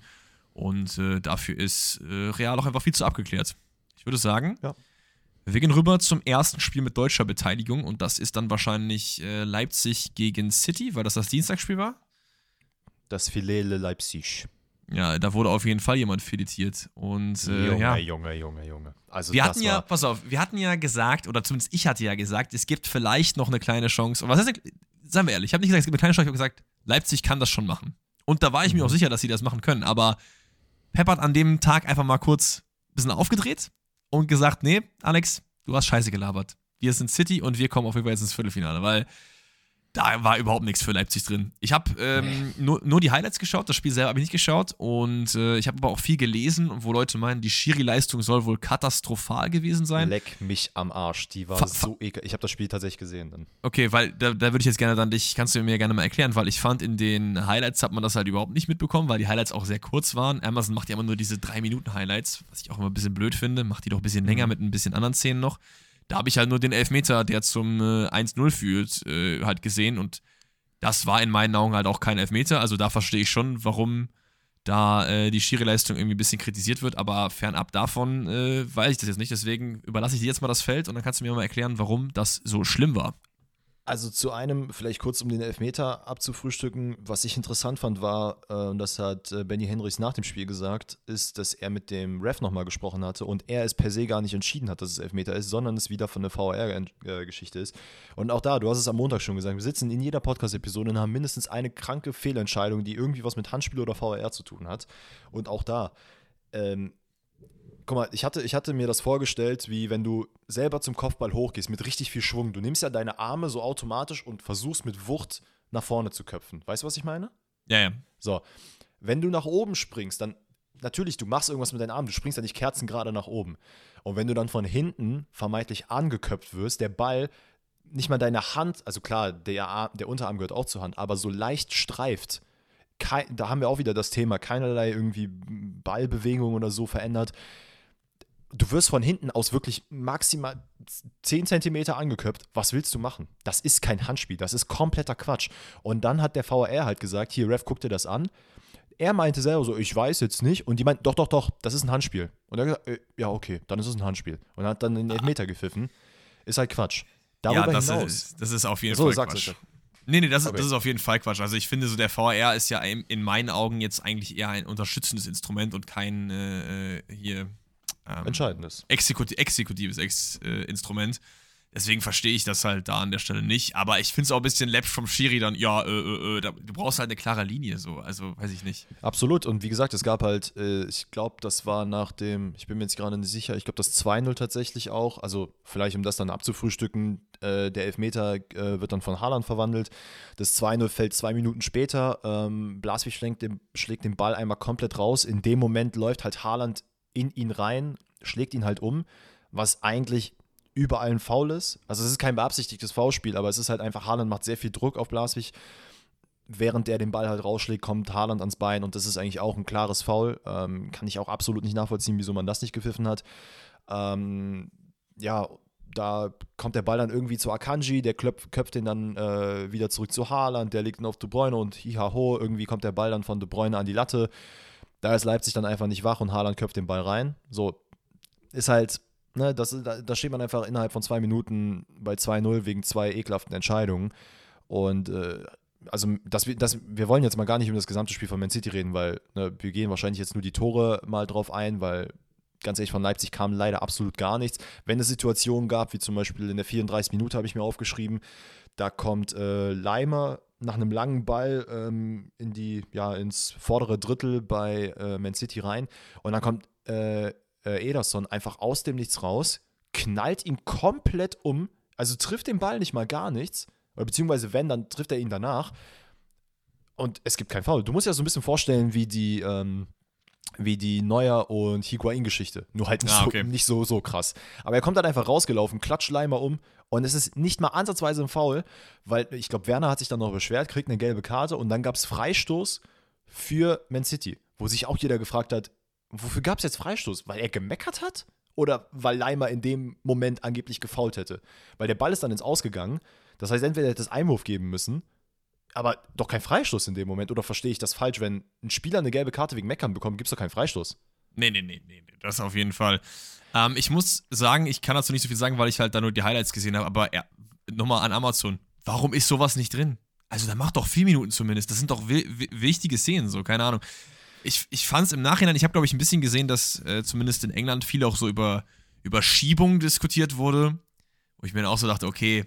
und äh, dafür ist äh, Real auch einfach viel zu abgeklärt. Ich würde sagen, ja. wir gehen rüber zum ersten Spiel mit deutscher Beteiligung und das ist dann wahrscheinlich äh, Leipzig gegen City, weil das das Dienstagsspiel war das Filele Leipzig. Ja, da wurde auf jeden Fall jemand filetiert. Und äh, Junge, ja. Junge, Junge, Junge. Also wir hatten ja, pass auf, wir hatten ja gesagt, oder zumindest ich hatte ja gesagt, es gibt vielleicht noch eine kleine Chance. Und was heißt, seien wir ehrlich, ich habe nicht gesagt, es gibt eine kleine Chance, ich habe gesagt, Leipzig kann das schon machen. Und da war ich mhm. mir auch sicher, dass sie das machen können. Aber Pep hat an dem Tag einfach mal kurz ein bisschen aufgedreht und gesagt, nee, Alex, du hast scheiße gelabert. Wir sind City und wir kommen auf jeden Fall jetzt ins Viertelfinale, weil da war überhaupt nichts für Leipzig drin. Ich habe ähm, nur, nur die Highlights geschaut, das Spiel selber habe ich nicht geschaut und äh, ich habe aber auch viel gelesen, wo Leute meinen, die Schiri-Leistung soll wohl katastrophal gewesen sein. Leck mich am Arsch, die war Fa so ekel. Ich habe das Spiel tatsächlich gesehen dann. Okay, weil da, da würde ich jetzt gerne dann dich, kannst du mir gerne mal erklären, weil ich fand, in den Highlights hat man das halt überhaupt nicht mitbekommen, weil die Highlights auch sehr kurz waren. Amazon macht ja immer nur diese 3-Minuten-Highlights, was ich auch immer ein bisschen blöd finde, macht die doch ein bisschen länger mhm. mit ein bisschen anderen Szenen noch da habe ich halt nur den Elfmeter, der zum äh, 1-0 führt, äh, halt gesehen und das war in meinen Augen halt auch kein Elfmeter. Also da verstehe ich schon, warum da äh, die Schiri-Leistung irgendwie ein bisschen kritisiert wird, aber fernab davon äh, weiß ich das jetzt nicht. Deswegen überlasse ich dir jetzt mal das Feld und dann kannst du mir mal erklären, warum das so schlimm war. Also zu einem, vielleicht kurz um den Elfmeter abzufrühstücken, was ich interessant fand, war, äh, und das hat äh, Benny Henrichs nach dem Spiel gesagt, ist, dass er mit dem Ref nochmal gesprochen hatte und er es per se gar nicht entschieden hat, dass es Elfmeter ist, sondern es wieder von der VAR-Geschichte ist. Und auch da, du hast es am Montag schon gesagt, wir sitzen in jeder Podcast-Episode und haben mindestens eine kranke Fehlentscheidung, die irgendwie was mit Handspiel oder VAR zu tun hat. Und auch da, ähm, guck mal, ich hatte, ich hatte mir das vorgestellt, wie wenn du selber zum Kopfball hochgehst mit richtig viel Schwung. Du nimmst ja deine Arme so automatisch und versuchst mit Wucht nach vorne zu köpfen. Weißt du, was ich meine? Ja, ja. So, wenn du nach oben springst, dann natürlich, du machst irgendwas mit deinen Armen, du springst ja nicht kerzengerade nach oben. Und wenn du dann von hinten vermeintlich angeköpft wirst, der Ball nicht mal deine Hand, also klar, der, der Unterarm gehört auch zur Hand, aber so leicht streift, kein, da haben wir auch wieder das Thema, keinerlei irgendwie Ballbewegung oder so verändert du wirst von hinten aus wirklich maximal 10 Zentimeter angeköpft. Was willst du machen? Das ist kein Handspiel, das ist kompletter Quatsch. Und dann hat der VAR halt gesagt, hier, Ref, guck dir das an. Er meinte selber so, ich weiß jetzt nicht. Und die meinten, doch, doch, doch, das ist ein Handspiel. Und er hat gesagt, äh, ja, okay, dann ist es ein Handspiel. Und er hat dann den Elfmeter gepfiffen. Ist halt Quatsch. Darüber ja, das hinaus. Ist, das ist auf jeden so, Fall Quatsch. Nee, nee, das, okay. das ist auf jeden Fall Quatsch. Also ich finde so, der VAR ist ja in meinen Augen jetzt eigentlich eher ein unterstützendes Instrument und kein äh, äh hier ähm, Entscheidendes. Exekuti exekutives Ex äh, Instrument. Deswegen verstehe ich das halt da an der Stelle nicht. Aber ich finde es auch ein bisschen läppisch vom Schiri dann, ja, äh, äh, äh, da, du brauchst halt eine klare Linie so. Also, weiß ich nicht. Absolut. Und wie gesagt, es gab halt, äh, ich glaube, das war nach dem, ich bin mir jetzt gerade nicht sicher, ich glaube, das 2-0 tatsächlich auch. Also, vielleicht um das dann abzufrühstücken, äh, der Elfmeter äh, wird dann von Haaland verwandelt. Das 2-0 fällt zwei Minuten später. Ähm, Blaswig schlägt den, schlägt den Ball einmal komplett raus. In dem Moment läuft halt Haaland in ihn rein, schlägt ihn halt um, was eigentlich überall ein Foul ist. Also es ist kein beabsichtigtes Foulspiel, aber es ist halt einfach, Haaland macht sehr viel Druck auf Blaswig. Während der den Ball halt rausschlägt, kommt Haaland ans Bein und das ist eigentlich auch ein klares Foul. Ähm, kann ich auch absolut nicht nachvollziehen, wieso man das nicht gepfiffen hat. Ähm, ja, da kommt der Ball dann irgendwie zu Akanji, der klöpft, köpft den dann äh, wieder zurück zu Haaland, der legt ihn auf De Bruyne und hihaho, irgendwie kommt der Ball dann von De Bruyne an die Latte. Da ist Leipzig dann einfach nicht wach und Haaland köpft den Ball rein. So, ist halt Ne, das, da, da steht man einfach innerhalb von zwei Minuten bei 2-0 wegen zwei ekelhaften Entscheidungen. Und äh, also das, das, wir wollen jetzt mal gar nicht über das gesamte Spiel von Man City reden, weil ne, wir gehen wahrscheinlich jetzt nur die Tore mal drauf ein, weil ganz ehrlich, von Leipzig kam leider absolut gar nichts. Wenn es Situationen gab, wie zum Beispiel in der 34 Minute habe ich mir aufgeschrieben, da kommt äh, Leimer nach einem langen Ball ähm, in die, ja, ins vordere Drittel bei äh, Man City rein und dann kommt äh, äh, Ederson einfach aus dem Nichts raus, knallt ihn komplett um, also trifft den Ball nicht mal gar nichts, oder beziehungsweise wenn, dann trifft er ihn danach. Und es gibt kein Foul. Du musst dir ja so ein bisschen vorstellen, wie die, ähm, wie die Neuer und Higuain-Geschichte. Nur halt nicht, ah, okay. so, nicht so, so krass. Aber er kommt dann einfach rausgelaufen, klatscht Leimer um und es ist nicht mal ansatzweise ein Foul, weil ich glaube, Werner hat sich dann noch beschwert, kriegt eine gelbe Karte und dann gab es Freistoß für Man City, wo sich auch jeder gefragt hat, Wofür gab es jetzt Freistoß? Weil er gemeckert hat? Oder weil Leimer in dem Moment angeblich gefault hätte? Weil der Ball ist dann ins Ausgegangen. Das heißt, entweder hätte es Einwurf geben müssen, aber doch kein Freistoß in dem Moment. Oder verstehe ich das falsch? Wenn ein Spieler eine gelbe Karte wegen Meckern bekommt, gibt es doch keinen Freistoß. Nee, nee, nee, nee, das auf jeden Fall. Ähm, ich muss sagen, ich kann dazu nicht so viel sagen, weil ich halt da nur die Highlights gesehen habe, aber ja, nochmal an Amazon. Warum ist sowas nicht drin? Also, da macht doch vier Minuten zumindest. Das sind doch wichtige Szenen, so, keine Ahnung ich, ich fand es im Nachhinein, ich habe, glaube ich, ein bisschen gesehen, dass äh, zumindest in England viel auch so über, über Schiebung diskutiert wurde. Wo ich mir dann auch so dachte, okay,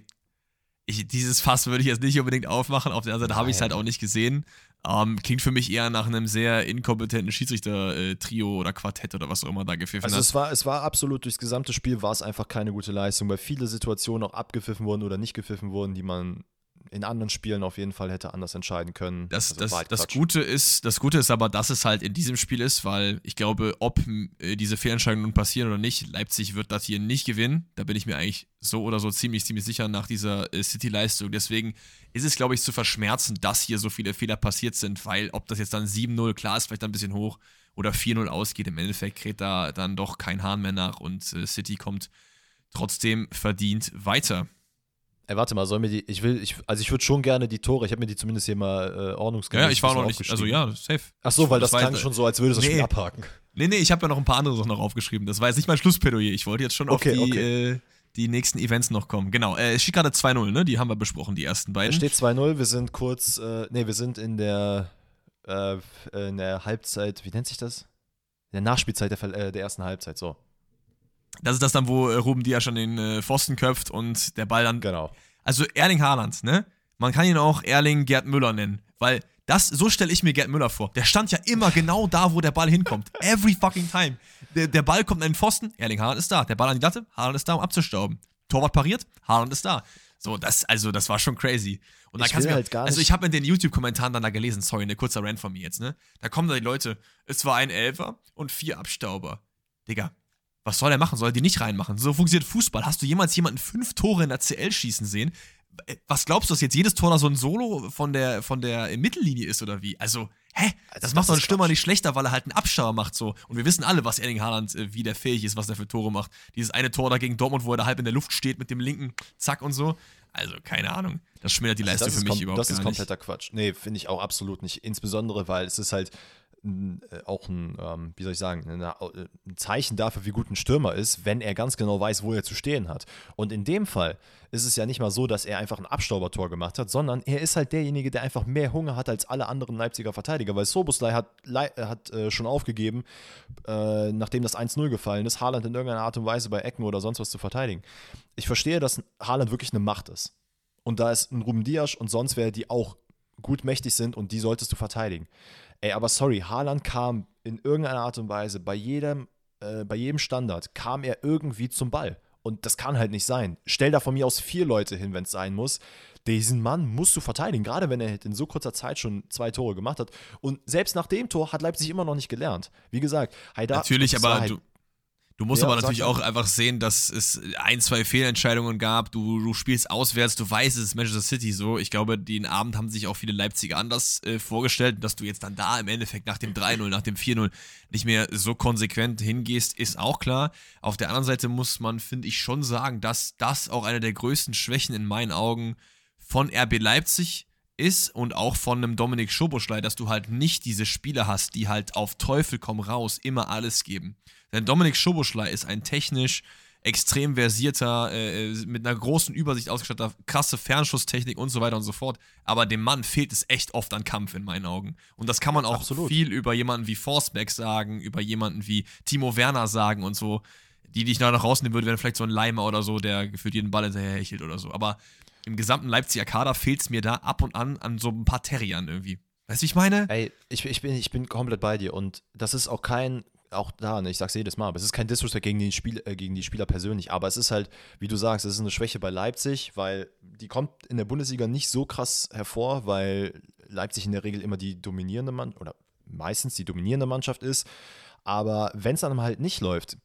ich, dieses Fass würde ich jetzt nicht unbedingt aufmachen. Auf der anderen Seite habe ich es halt auch nicht gesehen. Ähm, klingt für mich eher nach einem sehr inkompetenten Schiedsrichter-Trio oder Quartett oder was auch immer da gepfiffen also hat. Es war, es war absolut durchs gesamte Spiel war es einfach keine gute Leistung, weil viele Situationen auch abgepfiffen wurden oder nicht gepfiffen wurden, die man in anderen Spielen auf jeden Fall hätte anders entscheiden können. Das, also das, das, Gute ist, das Gute ist aber, dass es halt in diesem Spiel ist, weil ich glaube, ob äh, diese Fehlentscheidungen passieren oder nicht, Leipzig wird das hier nicht gewinnen. Da bin ich mir eigentlich so oder so ziemlich, ziemlich sicher nach dieser äh, City-Leistung. Deswegen ist es, glaube ich, zu verschmerzen, dass hier so viele Fehler passiert sind, weil ob das jetzt dann 7-0, klar ist vielleicht ein bisschen hoch, oder 4-0 ausgeht, im Endeffekt kräht da dann doch kein Hahn mehr nach und äh, City kommt trotzdem verdient weiter. Ey, warte mal, sollen wir die. Ich will, ich, also ich würde schon gerne die Tore, ich habe mir die zumindest hier mal äh, ordnungsgemäß. Ja, ich war noch nicht. Also ja, safe. Ach so, weil das, das klang schon so, als würde das nee. Spiel abhaken. Nee, nee, ich habe ja noch ein paar andere Sachen noch aufgeschrieben. Das war jetzt nicht mein Schlussplädoyer. Ich wollte jetzt schon okay, auf die, okay. äh, die nächsten Events noch kommen. Genau. Äh, es steht gerade 2-0, ne? Die haben wir besprochen, die ersten beiden. Es steht 2-0, wir sind kurz, äh, nee, wir sind in der, äh, in der Halbzeit, wie nennt sich das? In der Nachspielzeit der, äh, der ersten Halbzeit, so. Das ist das dann, wo äh, Ruben Diaz schon den äh, Pfosten köpft und der Ball dann. Genau also Erling Haaland, ne? Man kann ihn auch Erling Gerd Müller nennen, weil das, so stelle ich mir Gerd Müller vor. Der stand ja immer genau da, wo der Ball hinkommt. Every fucking time. Der, der Ball kommt an den Pfosten, Erling Haaland ist da. Der Ball an die Latte, Haaland ist da, um abzustauben. Torwart pariert, Haaland ist da. So, das, also, das war schon crazy. Und da kannst du halt gar Also, ich habe in den YouTube-Kommentaren dann da gelesen, sorry, ne kurzer Rant von mir jetzt, ne? Da kommen da die Leute, es war ein Elfer und vier Abstauber. Digga, was soll er machen? Soll er die nicht reinmachen? So funktioniert Fußball. Hast du jemals jemanden fünf Tore in der CL schießen sehen? Äh, was glaubst du, dass jetzt jedes Tor da so ein Solo von der, von der Mittellinie ist oder wie? Also, hä? Also das macht doch einen Stürmer nicht schlechter, weil er halt einen Abstauer macht so. Und wir wissen alle, was Erling Haaland, äh, wie der fähig ist, was der für Tore macht. Dieses eine Tor da gegen Dortmund, wo er da halb in der Luft steht mit dem linken Zack und so. Also, keine Ahnung. Das schmälert die also Leistung für mich überhaupt nicht. Das ist kompletter Quatsch. Nee, finde ich auch absolut nicht. Insbesondere, weil es ist halt auch ein, ähm, wie soll ich sagen, äh, ein Zeichen dafür, wie gut ein Stürmer ist, wenn er ganz genau weiß, wo er zu stehen hat. Und in dem Fall ist es ja nicht mal so, dass er einfach ein Abstaubertor gemacht hat, sondern er ist halt derjenige, der einfach mehr Hunger hat als alle anderen Leipziger Verteidiger, weil Soboslai hat, hat äh, schon aufgegeben, äh, nachdem das 1-0 gefallen ist, Haaland in irgendeiner Art und Weise bei Ecken oder sonst was zu verteidigen. Ich verstehe, dass Haaland wirklich eine Macht ist. Und da ist ein Ruben Dias und sonst wer, die auch gut mächtig sind und die solltest du verteidigen. Ey, aber sorry, Haaland kam in irgendeiner Art und Weise bei jedem, äh, bei jedem Standard kam er irgendwie zum Ball. Und das kann halt nicht sein. Stell da von mir aus vier Leute hin, wenn es sein muss. Diesen Mann musst du verteidigen, gerade wenn er in so kurzer Zeit schon zwei Tore gemacht hat. Und selbst nach dem Tor hat Leipzig immer noch nicht gelernt. Wie gesagt, Haidar. Natürlich, aber halt, du, Du musst ja, aber natürlich auch einfach sehen, dass es ein, zwei Fehlentscheidungen gab. Du, du spielst auswärts, du weißt, es ist Manchester City so. Ich glaube, den Abend haben sich auch viele Leipziger anders äh, vorgestellt. Dass du jetzt dann da im Endeffekt nach dem 3-0, nach dem 4-0 nicht mehr so konsequent hingehst, ist auch klar. Auf der anderen Seite muss man, finde ich, schon sagen, dass das auch eine der größten Schwächen in meinen Augen von RB Leipzig ist und auch von einem Dominik Schoboschlei, dass du halt nicht diese Spieler hast, die halt auf Teufel komm raus immer alles geben. Denn Dominik Schoboschlei ist ein technisch extrem versierter, äh, äh, mit einer großen Übersicht ausgestatteter, krasse Fernschusstechnik und so weiter und so fort. Aber dem Mann fehlt es echt oft an Kampf in meinen Augen. Und das kann man auch Absolut. viel über jemanden wie Forsberg sagen, über jemanden wie Timo Werner sagen und so. Die, die ich noch rausnehmen würde, wären vielleicht so ein Leimer oder so, der gefühlt jeden Ball hinterher hechelt oder so. Aber im gesamten Leipziger Kader fehlt es mir da ab und an an so ein paar Terriern irgendwie. Weißt du, wie ich meine? Ey, ich, ich, bin, ich bin komplett bei dir und das ist auch kein, auch da, ne, ich sag's jedes Mal, aber es ist kein Disrespect gegen, den Spiel, äh, gegen die Spieler persönlich, aber es ist halt, wie du sagst, es ist eine Schwäche bei Leipzig, weil die kommt in der Bundesliga nicht so krass hervor, weil Leipzig in der Regel immer die dominierende Mannschaft oder meistens die dominierende Mannschaft ist. Aber wenn es dann halt nicht läuft,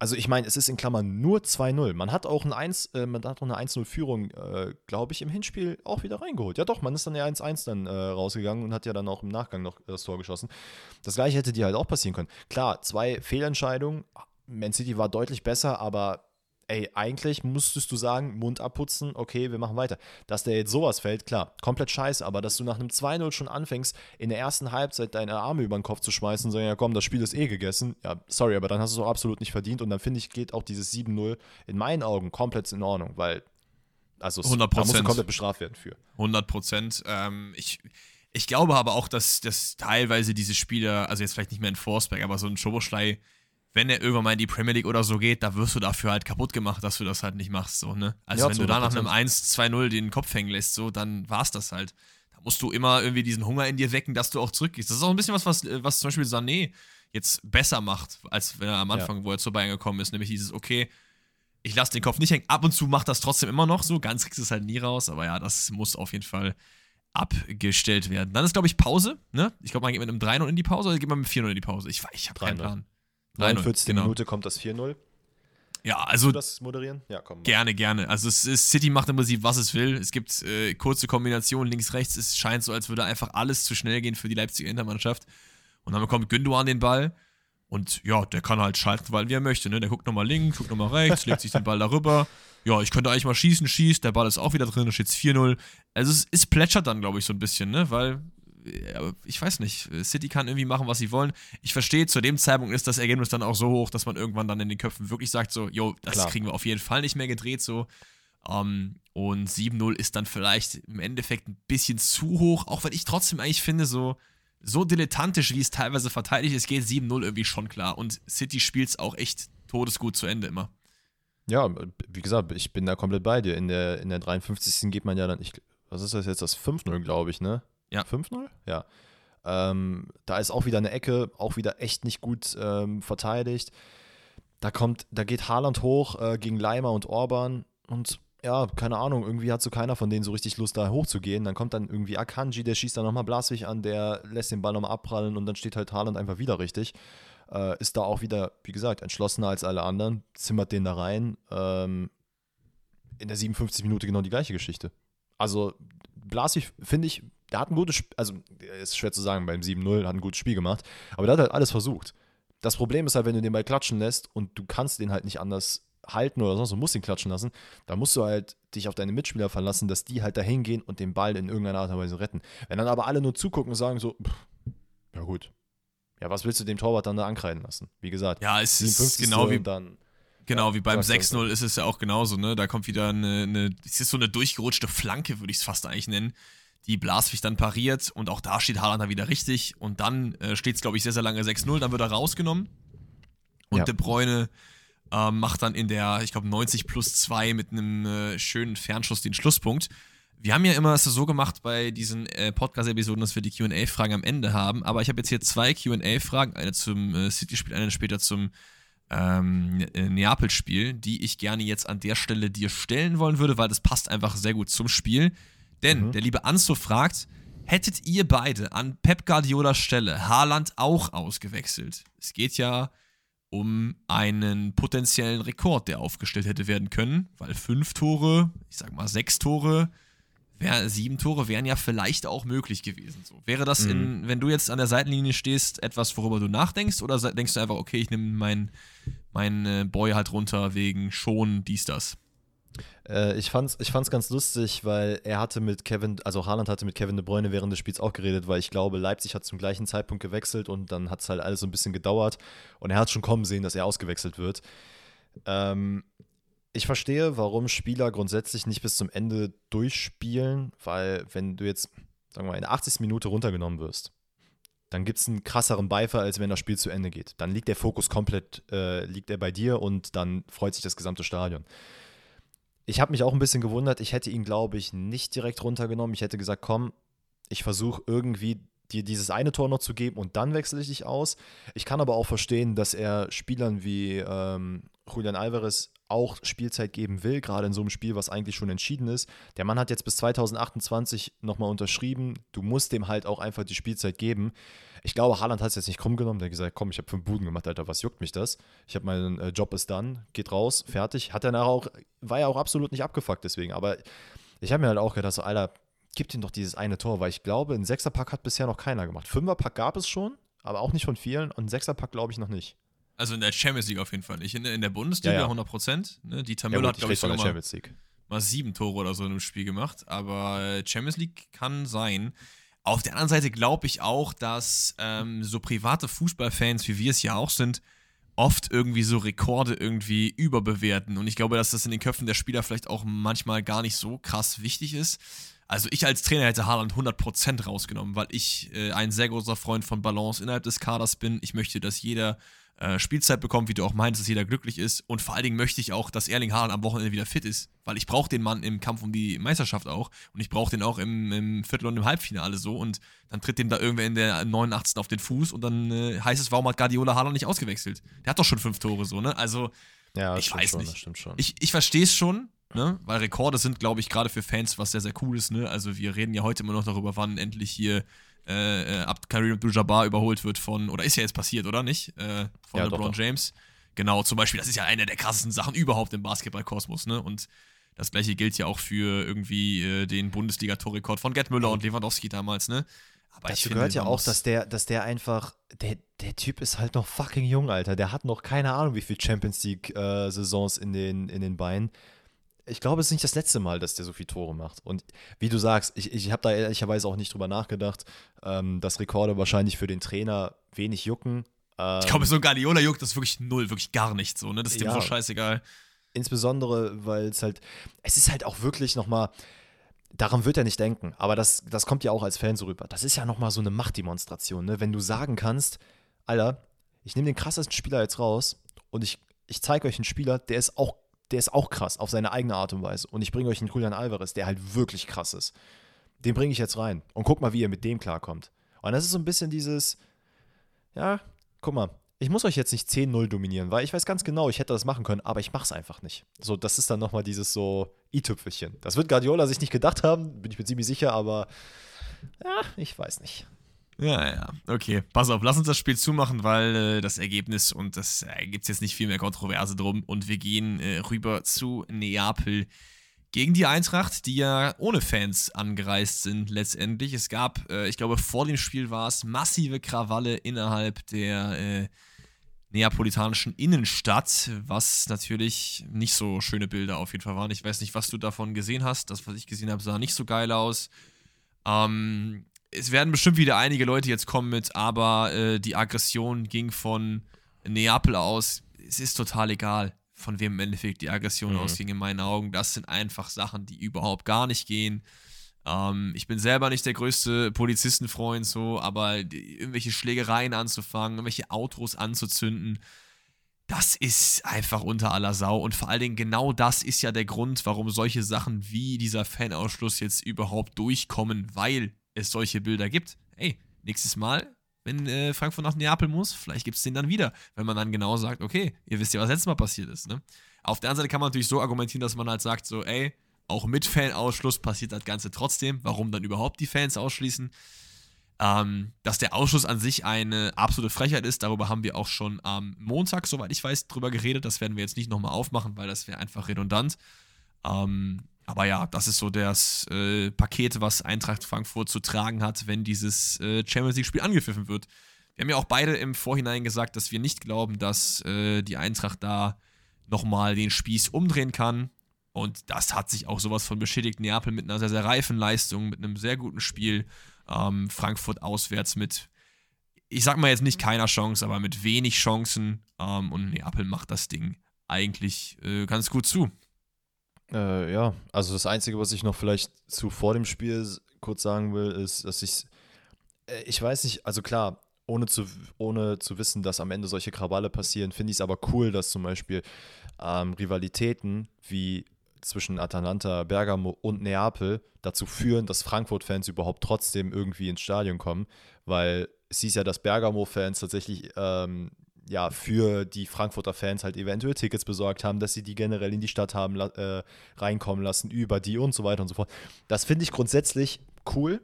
also ich meine, es ist in Klammern nur 2-0. Man hat auch ein 1, äh, man hat auch eine 1-0-Führung, äh, glaube ich, im Hinspiel auch wieder reingeholt. Ja doch, man ist dann ja 1-1 dann äh, rausgegangen und hat ja dann auch im Nachgang noch das Tor geschossen. Das gleiche hätte dir halt auch passieren können. Klar, zwei Fehlentscheidungen. Man City war deutlich besser, aber ey, eigentlich musstest du sagen, Mund abputzen, okay, wir machen weiter. Dass der jetzt sowas fällt, klar, komplett scheiße, aber dass du nach einem 2-0 schon anfängst, in der ersten Halbzeit deine Arme über den Kopf zu schmeißen und sagen, ja komm, das Spiel ist eh gegessen, ja, sorry, aber dann hast du es auch absolut nicht verdient und dann finde ich, geht auch dieses 7-0 in meinen Augen komplett in Ordnung, weil, also, 100%. da musst du komplett bestraft werden für. 100 Prozent. Ähm, ich, ich glaube aber auch, dass, dass teilweise diese Spieler, also jetzt vielleicht nicht mehr in Forsberg, aber so ein Schoboschlei, wenn er irgendwann mal in die Premier League oder so geht, da wirst du dafür halt kaputt gemacht, dass du das halt nicht machst. So, ne? Also ja, wenn du da nach einem 1-2-0 den Kopf hängen lässt, so, dann war's das halt. Da musst du immer irgendwie diesen Hunger in dir wecken, dass du auch zurückgehst. Das ist auch ein bisschen was, was, was zum Beispiel Sané jetzt besser macht, als wenn er am Anfang, ja. wo er zu Bayern gekommen ist. Nämlich dieses, okay, ich lasse den Kopf nicht hängen. Ab und zu macht das trotzdem immer noch so. Ganz kriegst du es halt nie raus. Aber ja, das muss auf jeden Fall abgestellt werden. Dann ist, glaube ich, Pause. Ne? Ich glaube, man geht mit einem 3-0 in die Pause oder geht man mit 4-0 in die Pause? Ich, ich habe keinen Plan. 49. Genau. Minute kommt das 4-0. Ja, also. das moderieren? Ja, komm. Gerne, gerne. Also, es ist, City macht im Prinzip, was es will. Es gibt äh, kurze Kombinationen links, rechts. Es scheint so, als würde einfach alles zu schnell gehen für die Leipziger Intermannschaft. Und dann bekommt Gündogan den Ball. Und ja, der kann halt schalten, weil wie er möchte. Ne? Der guckt nochmal links, guckt nochmal rechts, legt sich den Ball darüber. Ja, ich könnte eigentlich mal schießen, schießt. Der Ball ist auch wieder drin, da steht 4-0. Also, es, es plätschert dann, glaube ich, so ein bisschen, ne? Weil ich weiß nicht, City kann irgendwie machen, was sie wollen. Ich verstehe, zu dem Zeitpunkt ist das Ergebnis dann auch so hoch, dass man irgendwann dann in den Köpfen wirklich sagt, so, jo, das Klar. kriegen wir auf jeden Fall nicht mehr gedreht, so. Um, ähm, und 7-0 ist dann vielleicht im Endeffekt ein bisschen zu hoch, auch wenn ich trotzdem eigentlich finde, so, so dilettantisch, wie es teilweise verteidigt ist, geht 7-0 irgendwie schon klar. Und City spielt es auch echt todesgut zu Ende immer. Ja, wie gesagt, ich bin da komplett bei dir. In der, in der 53. geht man ja dann, ich, was ist das jetzt, das 5-0, glaube ich, ne? Ja. 5-0? Ja. Ähm, da ist auch wieder eine Ecke, auch wieder echt nicht gut ähm, verteidigt. Da kommt, da geht Haaland hoch äh, gegen Leimer und Orban und ja, keine Ahnung, irgendwie hat so keiner von denen so richtig Lust, da hochzugehen. Dann kommt dann irgendwie Akanji, der schießt dann nochmal Blaswig an, der lässt den Ball nochmal abprallen und dann steht halt Haaland einfach wieder richtig. Äh, ist da auch wieder, wie gesagt, entschlossener als alle anderen, zimmert den da rein. Ähm, in der 57 Minute genau die gleiche Geschichte. Also Blaswig, finde ich, der hat ein gutes Spiel, also ist schwer zu sagen, beim 7-0 hat ein gutes Spiel gemacht, aber der hat halt alles versucht. Das Problem ist halt, wenn du den Ball klatschen lässt und du kannst den halt nicht anders halten oder sonst, du musst ihn klatschen lassen, dann musst du halt dich auf deine Mitspieler verlassen, dass die halt dahin gehen und den Ball in irgendeiner Art und Weise retten. Wenn dann aber alle nur zugucken und sagen so, pff, ja gut, ja, was willst du dem Torwart dann da ankreiden lassen? Wie gesagt, ja, es ist genau wie dann. Genau, Ja, wie beim sag's also. 6-0 ist es ja auch genauso, ne? Da kommt wieder eine, eine es ist so eine durchgerutschte Flanke, würde ich es fast eigentlich nennen, die Blaswig dann pariert und auch da steht Haaland dann wieder richtig und dann äh, steht es, glaube ich, sehr, sehr lange 6-0, dann wird er rausgenommen und Ja. De Bruyne ähm, macht dann in der, ich glaube, 90 plus 2 mit einem äh, schönen Fernschuss den Schlusspunkt. Wir haben ja immer es so gemacht bei diesen äh, Podcast-Episoden, dass wir die QA-Fragen am Ende haben, aber ich habe jetzt hier zwei QA-Fragen, eine zum äh, City-Spiel, eine später zum ähm, äh, Neapel-Spiel, die ich gerne jetzt an der Stelle dir stellen wollen würde, weil das passt einfach sehr gut zum Spiel. Denn Mhm. der liebe Anso fragt, hättet ihr beide an Pep Guardiolas Stelle Haaland auch ausgewechselt? Es geht ja um einen potenziellen Rekord, der aufgestellt hätte werden können, weil fünf Tore, ich sag mal sechs Tore, wär, sieben Tore wären ja vielleicht auch möglich gewesen. So. Wäre das, in, wenn du jetzt an der Seitenlinie stehst, etwas, worüber du nachdenkst, oder denkst du einfach, okay, ich nehme meinen mein, äh, Boy halt runter wegen schon dies, das? Äh, ich fand's, ich fand's ganz lustig, weil er hatte mit Kevin, also Haaland hatte mit Kevin De Bruyne während des Spiels auch geredet, weil ich glaube, Leipzig hat zum gleichen Zeitpunkt gewechselt und dann hat es halt alles so ein bisschen gedauert und er hat schon kommen sehen, dass er ausgewechselt wird. Ähm, ich verstehe, warum Spieler grundsätzlich nicht bis zum Ende durchspielen, weil wenn du jetzt, sagen wir mal, in der 80. Minute runtergenommen wirst, dann gibt es einen krasseren Beifall, als wenn das Spiel zu Ende geht. Dann liegt der Fokus komplett, äh, liegt er bei dir und dann freut sich das gesamte Stadion. Ich habe mich auch ein bisschen gewundert. Ich hätte ihn, glaube ich, nicht direkt runtergenommen. Ich hätte gesagt, komm, ich versuche irgendwie dir dieses eine Tor noch zu geben und dann wechsle ich dich aus. Ich kann aber auch verstehen, dass er Spielern wie ähm, Julian Alvarez auch Spielzeit geben will, gerade in so einem Spiel, was eigentlich schon entschieden ist. Der Mann hat jetzt bis 2028 nochmal unterschrieben. Du musst dem halt auch einfach die Spielzeit geben. Ich glaube, Haaland hat es jetzt nicht krumm genommen. Der hat gesagt, komm, ich habe fünf Buden gemacht, Alter, was juckt mich das? Ich habe meinen äh, Job ist dann, geht raus, fertig. Hat er nachher auch, war ja auch absolut nicht abgefuckt deswegen. Aber ich habe mir halt auch gedacht, so, Alter, gib ihm doch dieses eine Tor, weil ich glaube, ein Sechserpack hat bisher noch keiner gemacht. Fünferpack gab es schon, aber auch nicht von vielen. Und ein Sechserpack glaube ich noch nicht. Also in der Champions League auf jeden Fall nicht. In, in der Bundesliga Ja, ja. 100 Prozent. Ne? Dieter Ja, gut, hat, glaube ich, sogar mal, mal sieben Tore oder so in einem Spiel gemacht. Aber äh, Champions League kann sein. Auf der anderen Seite glaube ich auch, dass ähm, so private Fußballfans, wie wir es ja auch sind, oft irgendwie so Rekorde irgendwie überbewerten. Und ich glaube, dass das in den Köpfen der Spieler vielleicht auch manchmal gar nicht so krass wichtig ist. Also ich als Trainer hätte Haaland 100% rausgenommen, weil ich äh, ein sehr großer Freund von Balance innerhalb des Kaders bin. Ich möchte, dass jeder äh, Spielzeit bekommt, wie du auch meinst, dass jeder glücklich ist. Und vor allen Dingen möchte ich auch, dass Erling Haaland am Wochenende wieder fit ist, weil ich brauche den Mann im Kampf um die Meisterschaft auch und ich brauche den auch im, im Viertel- und im Halbfinale so und dann tritt dem da irgendwer in der 89. auf den Fuß und dann äh, heißt es, warum hat Guardiola Haaland nicht ausgewechselt? Der hat doch schon fünf Tore so, ne? Also Ja, Ich weiß schon, nicht. ich, ich verstehe es schon, ne? Weil Rekorde sind, glaube ich, gerade für Fans was sehr, sehr cooles, ne? Also wir reden ja heute immer noch darüber, wann endlich hier äh, äh, Ab- Kareem Abdul-Jabbar überholt wird von, oder ist ja jetzt passiert, oder nicht? Äh, von Ja, LeBron doch. James. Genau, zum Beispiel, das ist ja eine der krassesten Sachen überhaupt im Basketball-Kosmos, ne? Und das gleiche gilt ja auch für irgendwie äh, den Bundesliga-Torrekord von Gerd Müller und Lewandowski damals, ne? Aber Dazu finde, gehört ja auch, dass der, dass der einfach, der, der Typ ist halt noch fucking jung, Alter. Der hat noch keine Ahnung, wie viel Champions League-Saisons in, den, in den Beinen. Ich glaube, es ist nicht das letzte Mal, dass der so viele Tore macht. Und wie du sagst, ich, ich habe da ehrlicherweise auch nicht drüber nachgedacht, ähm, dass Rekorde wahrscheinlich für den Trainer wenig jucken. Ähm, Ich glaube, so ein Guardiola juckt das wirklich null, wirklich gar nicht so, ne? Das ist dem Ja. so scheißegal. Insbesondere, weil es halt, es ist halt auch wirklich nochmal, daran wird er nicht denken, aber das, das kommt ja auch als Fan so rüber. Das ist ja nochmal so eine Machtdemonstration, ne? Wenn du sagen kannst, Alter, ich nehme den krassesten Spieler jetzt raus und ich, ich zeige euch einen Spieler, der ist auch, der ist auch krass auf seine eigene Art und Weise. Und ich bringe euch einen Julian Alvarez, der halt wirklich krass ist. Den bringe ich jetzt rein. Und guck mal, wie ihr mit dem klarkommt. Und das ist so ein bisschen dieses, ja, guck mal, ich muss euch jetzt nicht 10-0 dominieren, weil ich weiß ganz genau, ich hätte das machen können, aber ich mache es einfach nicht. So, das ist dann nochmal dieses so i-Tüpfelchen. Das wird Guardiola sich nicht gedacht haben, bin ich mir ziemlich sicher, aber ja, ich weiß nicht. Ja, ja, okay. Pass auf, lass uns das Spiel zumachen, weil äh, das Ergebnis und das äh, gibt es jetzt nicht viel mehr Kontroverse drum. Und wir gehen äh, rüber zu Neapel gegen die Eintracht, die ja ohne Fans angereist sind letztendlich. Es gab, äh, ich glaube, vor dem Spiel war es massive Krawalle innerhalb der äh, neapolitanischen Innenstadt, was natürlich nicht so schöne Bilder auf jeden Fall waren. Ich weiß nicht, was du davon gesehen hast. Das, was ich gesehen habe, sah nicht so geil aus. Ähm, es werden bestimmt wieder einige Leute jetzt kommen mit, aber äh, die Aggression ging von Neapel aus. Es ist total egal, von wem im Endeffekt die Aggression mhm. ausging, in meinen Augen. Das sind einfach Sachen, die überhaupt gar nicht gehen. Ähm, ich bin selber nicht der größte Polizistenfreund, so, aber die, irgendwelche Schlägereien anzufangen, irgendwelche Autos anzuzünden, das ist einfach unter aller Sau. Und vor allen Dingen genau das ist ja der Grund, warum solche Sachen wie dieser Fanausschluss jetzt überhaupt durchkommen, weil es solche Bilder gibt. Ey, nächstes Mal, wenn äh, Frankfurt nach Neapel muss, vielleicht gibt es den dann wieder, wenn man dann genau sagt, okay, ihr wisst ja, was letztes Mal passiert ist. Ne? Auf der anderen Seite kann man natürlich so argumentieren, dass man halt sagt, so, ey, auch mit Fanausschluss passiert das Ganze trotzdem. Warum dann überhaupt die Fans ausschließen? Ähm, dass der Ausschluss an sich eine absolute Frechheit ist, darüber haben wir auch schon am Montag, soweit ich weiß, drüber geredet. Das werden wir jetzt nicht nochmal aufmachen, weil das wäre einfach redundant. Ähm, aber ja, das ist so das äh, Paket, was Eintracht Frankfurt zu tragen hat, wenn dieses äh, Champions League-Spiel angepfiffen wird. Wir haben ja auch beide im Vorhinein gesagt, dass wir nicht glauben, dass äh, die Eintracht da nochmal den Spieß umdrehen kann. Und das hat sich auch sowas von beschädigt. Neapel mit einer sehr, sehr reifen Leistung, mit einem sehr guten Spiel. Ähm, Frankfurt auswärts mit, ich sag mal jetzt nicht keiner Chance, aber mit wenig Chancen. Ähm, und Neapel macht das Ding eigentlich äh, ganz gut zu. Äh, ja, also das Einzige, was ich noch vielleicht zu vor dem Spiel kurz sagen will, ist, dass ich, äh, ich weiß nicht, also klar, ohne zu, ohne zu wissen, dass am Ende solche Krawalle passieren, finde ich es aber cool, dass zum Beispiel ähm, Rivalitäten wie zwischen Atalanta, Bergamo und Neapel dazu führen, dass Frankfurt-Fans überhaupt trotzdem irgendwie ins Stadion kommen, weil es hieß ja, dass Bergamo-Fans tatsächlich ähm, ja, für die Frankfurter Fans halt eventuell Tickets besorgt haben, dass sie die generell in die Stadt haben äh, reinkommen lassen, über die und so weiter und so fort. Das finde ich grundsätzlich cool,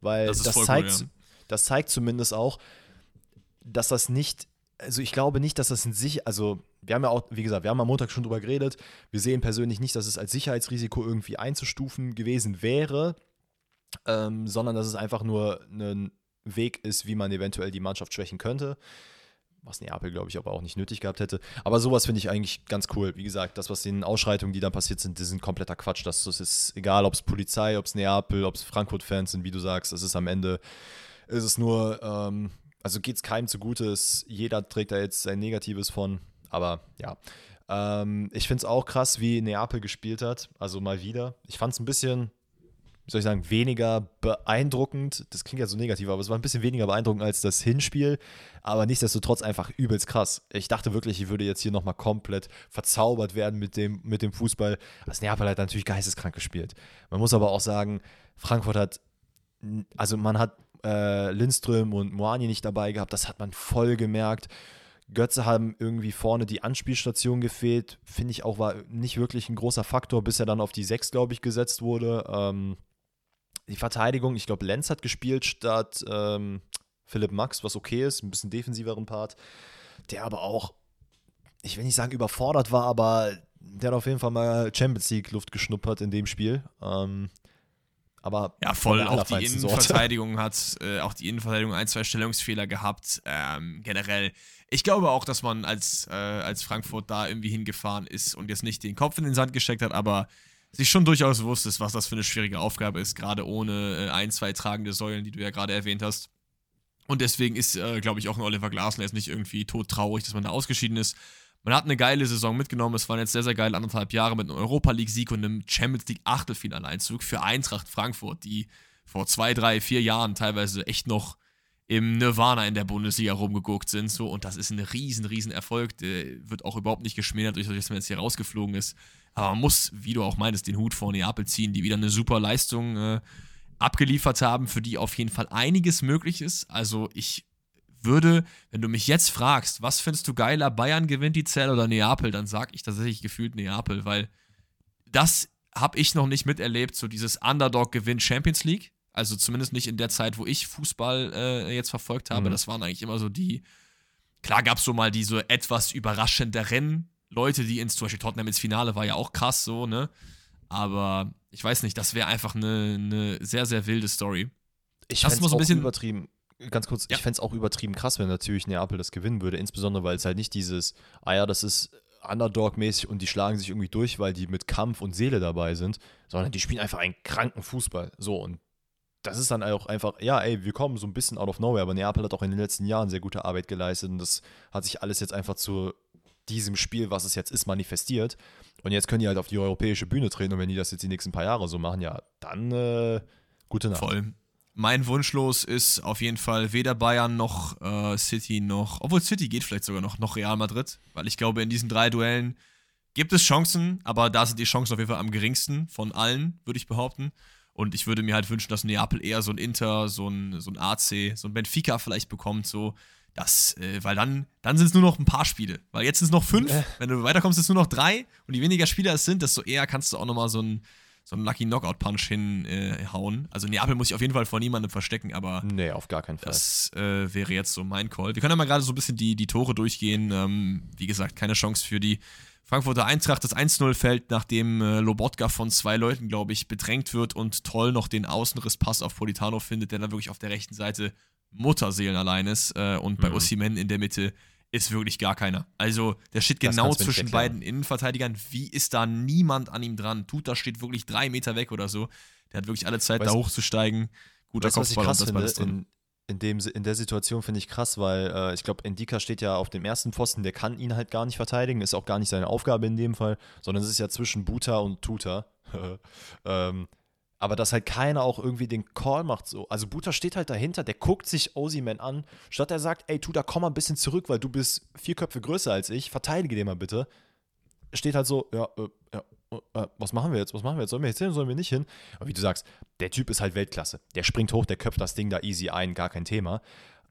weil das, das zeigt, cool, ja. das zeigt zumindest auch, dass das nicht also ich glaube nicht, dass das in sich, also wir haben ja auch, wie gesagt, wir haben am Montag schon drüber geredet. Wir sehen persönlich nicht, dass es als Sicherheitsrisiko irgendwie einzustufen gewesen wäre, ähm, sondern dass es einfach nur ein Weg ist, wie man eventuell die Mannschaft schwächen könnte. Was Neapel, glaube ich, aber auch nicht nötig gehabt hätte. Aber sowas finde ich eigentlich ganz cool. Wie gesagt, das, was in den Ausschreitungen, die dann passiert sind, das sind kompletter Quatsch. Das, das ist egal, ob es Polizei, ob es Neapel, ob es Frankfurt-Fans sind, wie du sagst. Das ist am Ende, ist es nur ähm, also geht es keinem zugute, ist, jeder trägt da jetzt sein Negatives von, aber ja. Ähm, ich finde es auch krass, wie Neapel gespielt hat, also mal wieder. Ich fand es ein bisschen, wie soll ich sagen, weniger beeindruckend. Das klingt ja so negativ, aber es war ein bisschen weniger beeindruckend als das Hinspiel. Aber nichtsdestotrotz einfach übelst krass. Ich dachte wirklich, ich würde jetzt hier nochmal komplett verzaubert werden mit dem, mit dem Fußball. Das Neapel hat natürlich geisteskrank gespielt. Man muss aber auch sagen, Frankfurt hat, also man hat äh, Lindström und Moani nicht dabei gehabt. Das hat man voll gemerkt. Götze haben irgendwie vorne die Anspielstation gefehlt. Finde ich auch, war nicht wirklich ein großer Faktor, bis er dann auf die 6, glaube ich, gesetzt wurde. Ähm, die Verteidigung, ich glaube, Lenz hat gespielt statt ähm, Philipp Max, was okay ist, ein bisschen defensiveren Part. Der aber auch, ich will nicht sagen überfordert war, aber der hat auf jeden Fall mal Champions League Luft geschnuppert in dem Spiel. Ähm, aber ja, voll. Auch die Innenverteidigung hat, äh, auch die Innenverteidigung ein, zwei Stellungsfehler gehabt. Ähm, generell. Ich glaube auch, dass man als, äh, als Frankfurt da irgendwie hingefahren ist und jetzt nicht den Kopf in den Sand gesteckt hat, aber sich schon durchaus bewusst ist, was das für eine schwierige Aufgabe ist, gerade ohne äh, ein, zwei tragende Säulen, die du ja gerade erwähnt hast. Und deswegen ist, äh, glaube ich, auch ein Oliver Glasner jetzt nicht irgendwie todtraurig, dass man da ausgeschieden ist. Man hat eine geile Saison mitgenommen. Es waren jetzt sehr, sehr geile anderthalb Jahre mit einem Europa League-Sieg und einem Champions League Achtelfinaleinzug für Eintracht Frankfurt, die vor zwei, drei, vier Jahren teilweise echt noch im Nirvana in der Bundesliga rumgeguckt sind. So, und das ist ein riesen, riesen Erfolg. Der wird auch überhaupt nicht geschmälert, durch dass man jetzt hier rausgeflogen ist. Aber man muss, wie du auch meintest, den Hut vor Neapel ziehen, die wieder eine super Leistung äh, abgeliefert haben, für die auf jeden Fall einiges möglich ist. Also ich würde, wenn du mich jetzt fragst, was findest du geiler, Bayern gewinnt die Zelle oder Neapel, dann sag ich tatsächlich gefühlt Neapel, weil das habe ich noch nicht miterlebt, so dieses Underdog gewinnt Champions League. Also zumindest nicht in der Zeit, wo ich Fußball äh, jetzt verfolgt habe. Mhm. Das waren eigentlich immer so die. Klar gab es so mal diese etwas überraschenderen Leute, die ins, zum Beispiel Tottenham ins Finale war ja auch krass so, ne? Aber ich weiß nicht, das wäre einfach eine, eine sehr, sehr wilde Story. Ich finde es so ein bisschen übertrieben ganz kurz, ja. ich fände es auch übertrieben krass, wenn natürlich Neapel das gewinnen würde, insbesondere weil es halt nicht dieses, ah ja, das ist Underdog-mäßig und die schlagen sich irgendwie durch, weil die mit Kampf und Seele dabei sind, sondern die spielen einfach einen kranken Fußball. So, und das ist dann auch einfach, ja, ey, wir kommen so ein bisschen out of nowhere, aber Neapel hat auch in den letzten Jahren sehr gute Arbeit geleistet und das hat sich alles jetzt einfach zu diesem Spiel, was es jetzt ist, manifestiert. Und jetzt können die halt auf die europäische Bühne treten und wenn die das jetzt die nächsten paar Jahre so machen, ja, dann äh, gute Nacht. Voll. Mein Wunschlos ist auf jeden Fall weder Bayern noch äh, City noch, obwohl City geht vielleicht sogar noch, noch Real Madrid, weil ich glaube, in diesen drei Duellen gibt es Chancen, aber da sind die Chancen auf jeden Fall am geringsten von allen, würde ich behaupten. Und ich würde mir halt wünschen, dass Neapel eher so ein Inter, so ein, so ein AC, so ein Benfica vielleicht bekommt, so. Das, äh, weil dann, dann sind es nur noch ein paar Spiele. Weil jetzt sind es noch fünf. Äh. Wenn du weiterkommst, sind es nur noch drei. Und je weniger Spieler es sind, desto eher kannst du auch nochmal so ein, so einen Lucky Knockout Punch hinhauen. Äh, also Neapel muss ich auf jeden Fall vor niemandem verstecken, aber. Nee, auf gar keinen Fall. Das äh, wäre jetzt so mein Call. Wir können ja mal gerade so ein bisschen die, die Tore durchgehen. Ähm, wie gesagt, keine Chance für die Frankfurter Eintracht das 1-0 fällt, nachdem äh, Lobotka von zwei Leuten, glaube ich, bedrängt wird und toll noch den Außenrisspass auf Politano findet, der dann wirklich auf der rechten Seite Mutterseelen allein ist. Äh, und bei mhm. Ossimen in der Mitte ist wirklich gar keiner. Also der steht genau zwischen beiden Innenverteidigern. Wie ist da niemand an ihm dran? Tuta steht wirklich drei Meter weg oder so. Der hat wirklich alle Zeit, weißt, da hochzusteigen. Guter weißt, Kopfball was ich krass finde? In, in, dem, in der Situation finde ich krass, weil äh, ich glaube, Endika steht ja auf dem ersten Pfosten, der kann ihn halt gar nicht verteidigen, ist auch gar nicht seine Aufgabe in dem Fall, sondern es ist ja zwischen Buta und Tuta. ähm, aber dass halt keiner auch irgendwie den Call macht so. Also Buta steht halt dahinter, der guckt sich Osiman an, statt er sagt, ey Tuta, komm mal ein bisschen zurück, weil du bist vier Köpfe größer als ich, verteidige den mal bitte. Steht halt so, ja, äh, ja, äh, was machen wir jetzt? Was machen wir jetzt? Sollen wir jetzt hin, sollen wir nicht hin? Aber wie du sagst, der Typ ist halt Weltklasse. Der springt hoch, der köpft das Ding da easy ein, gar kein Thema.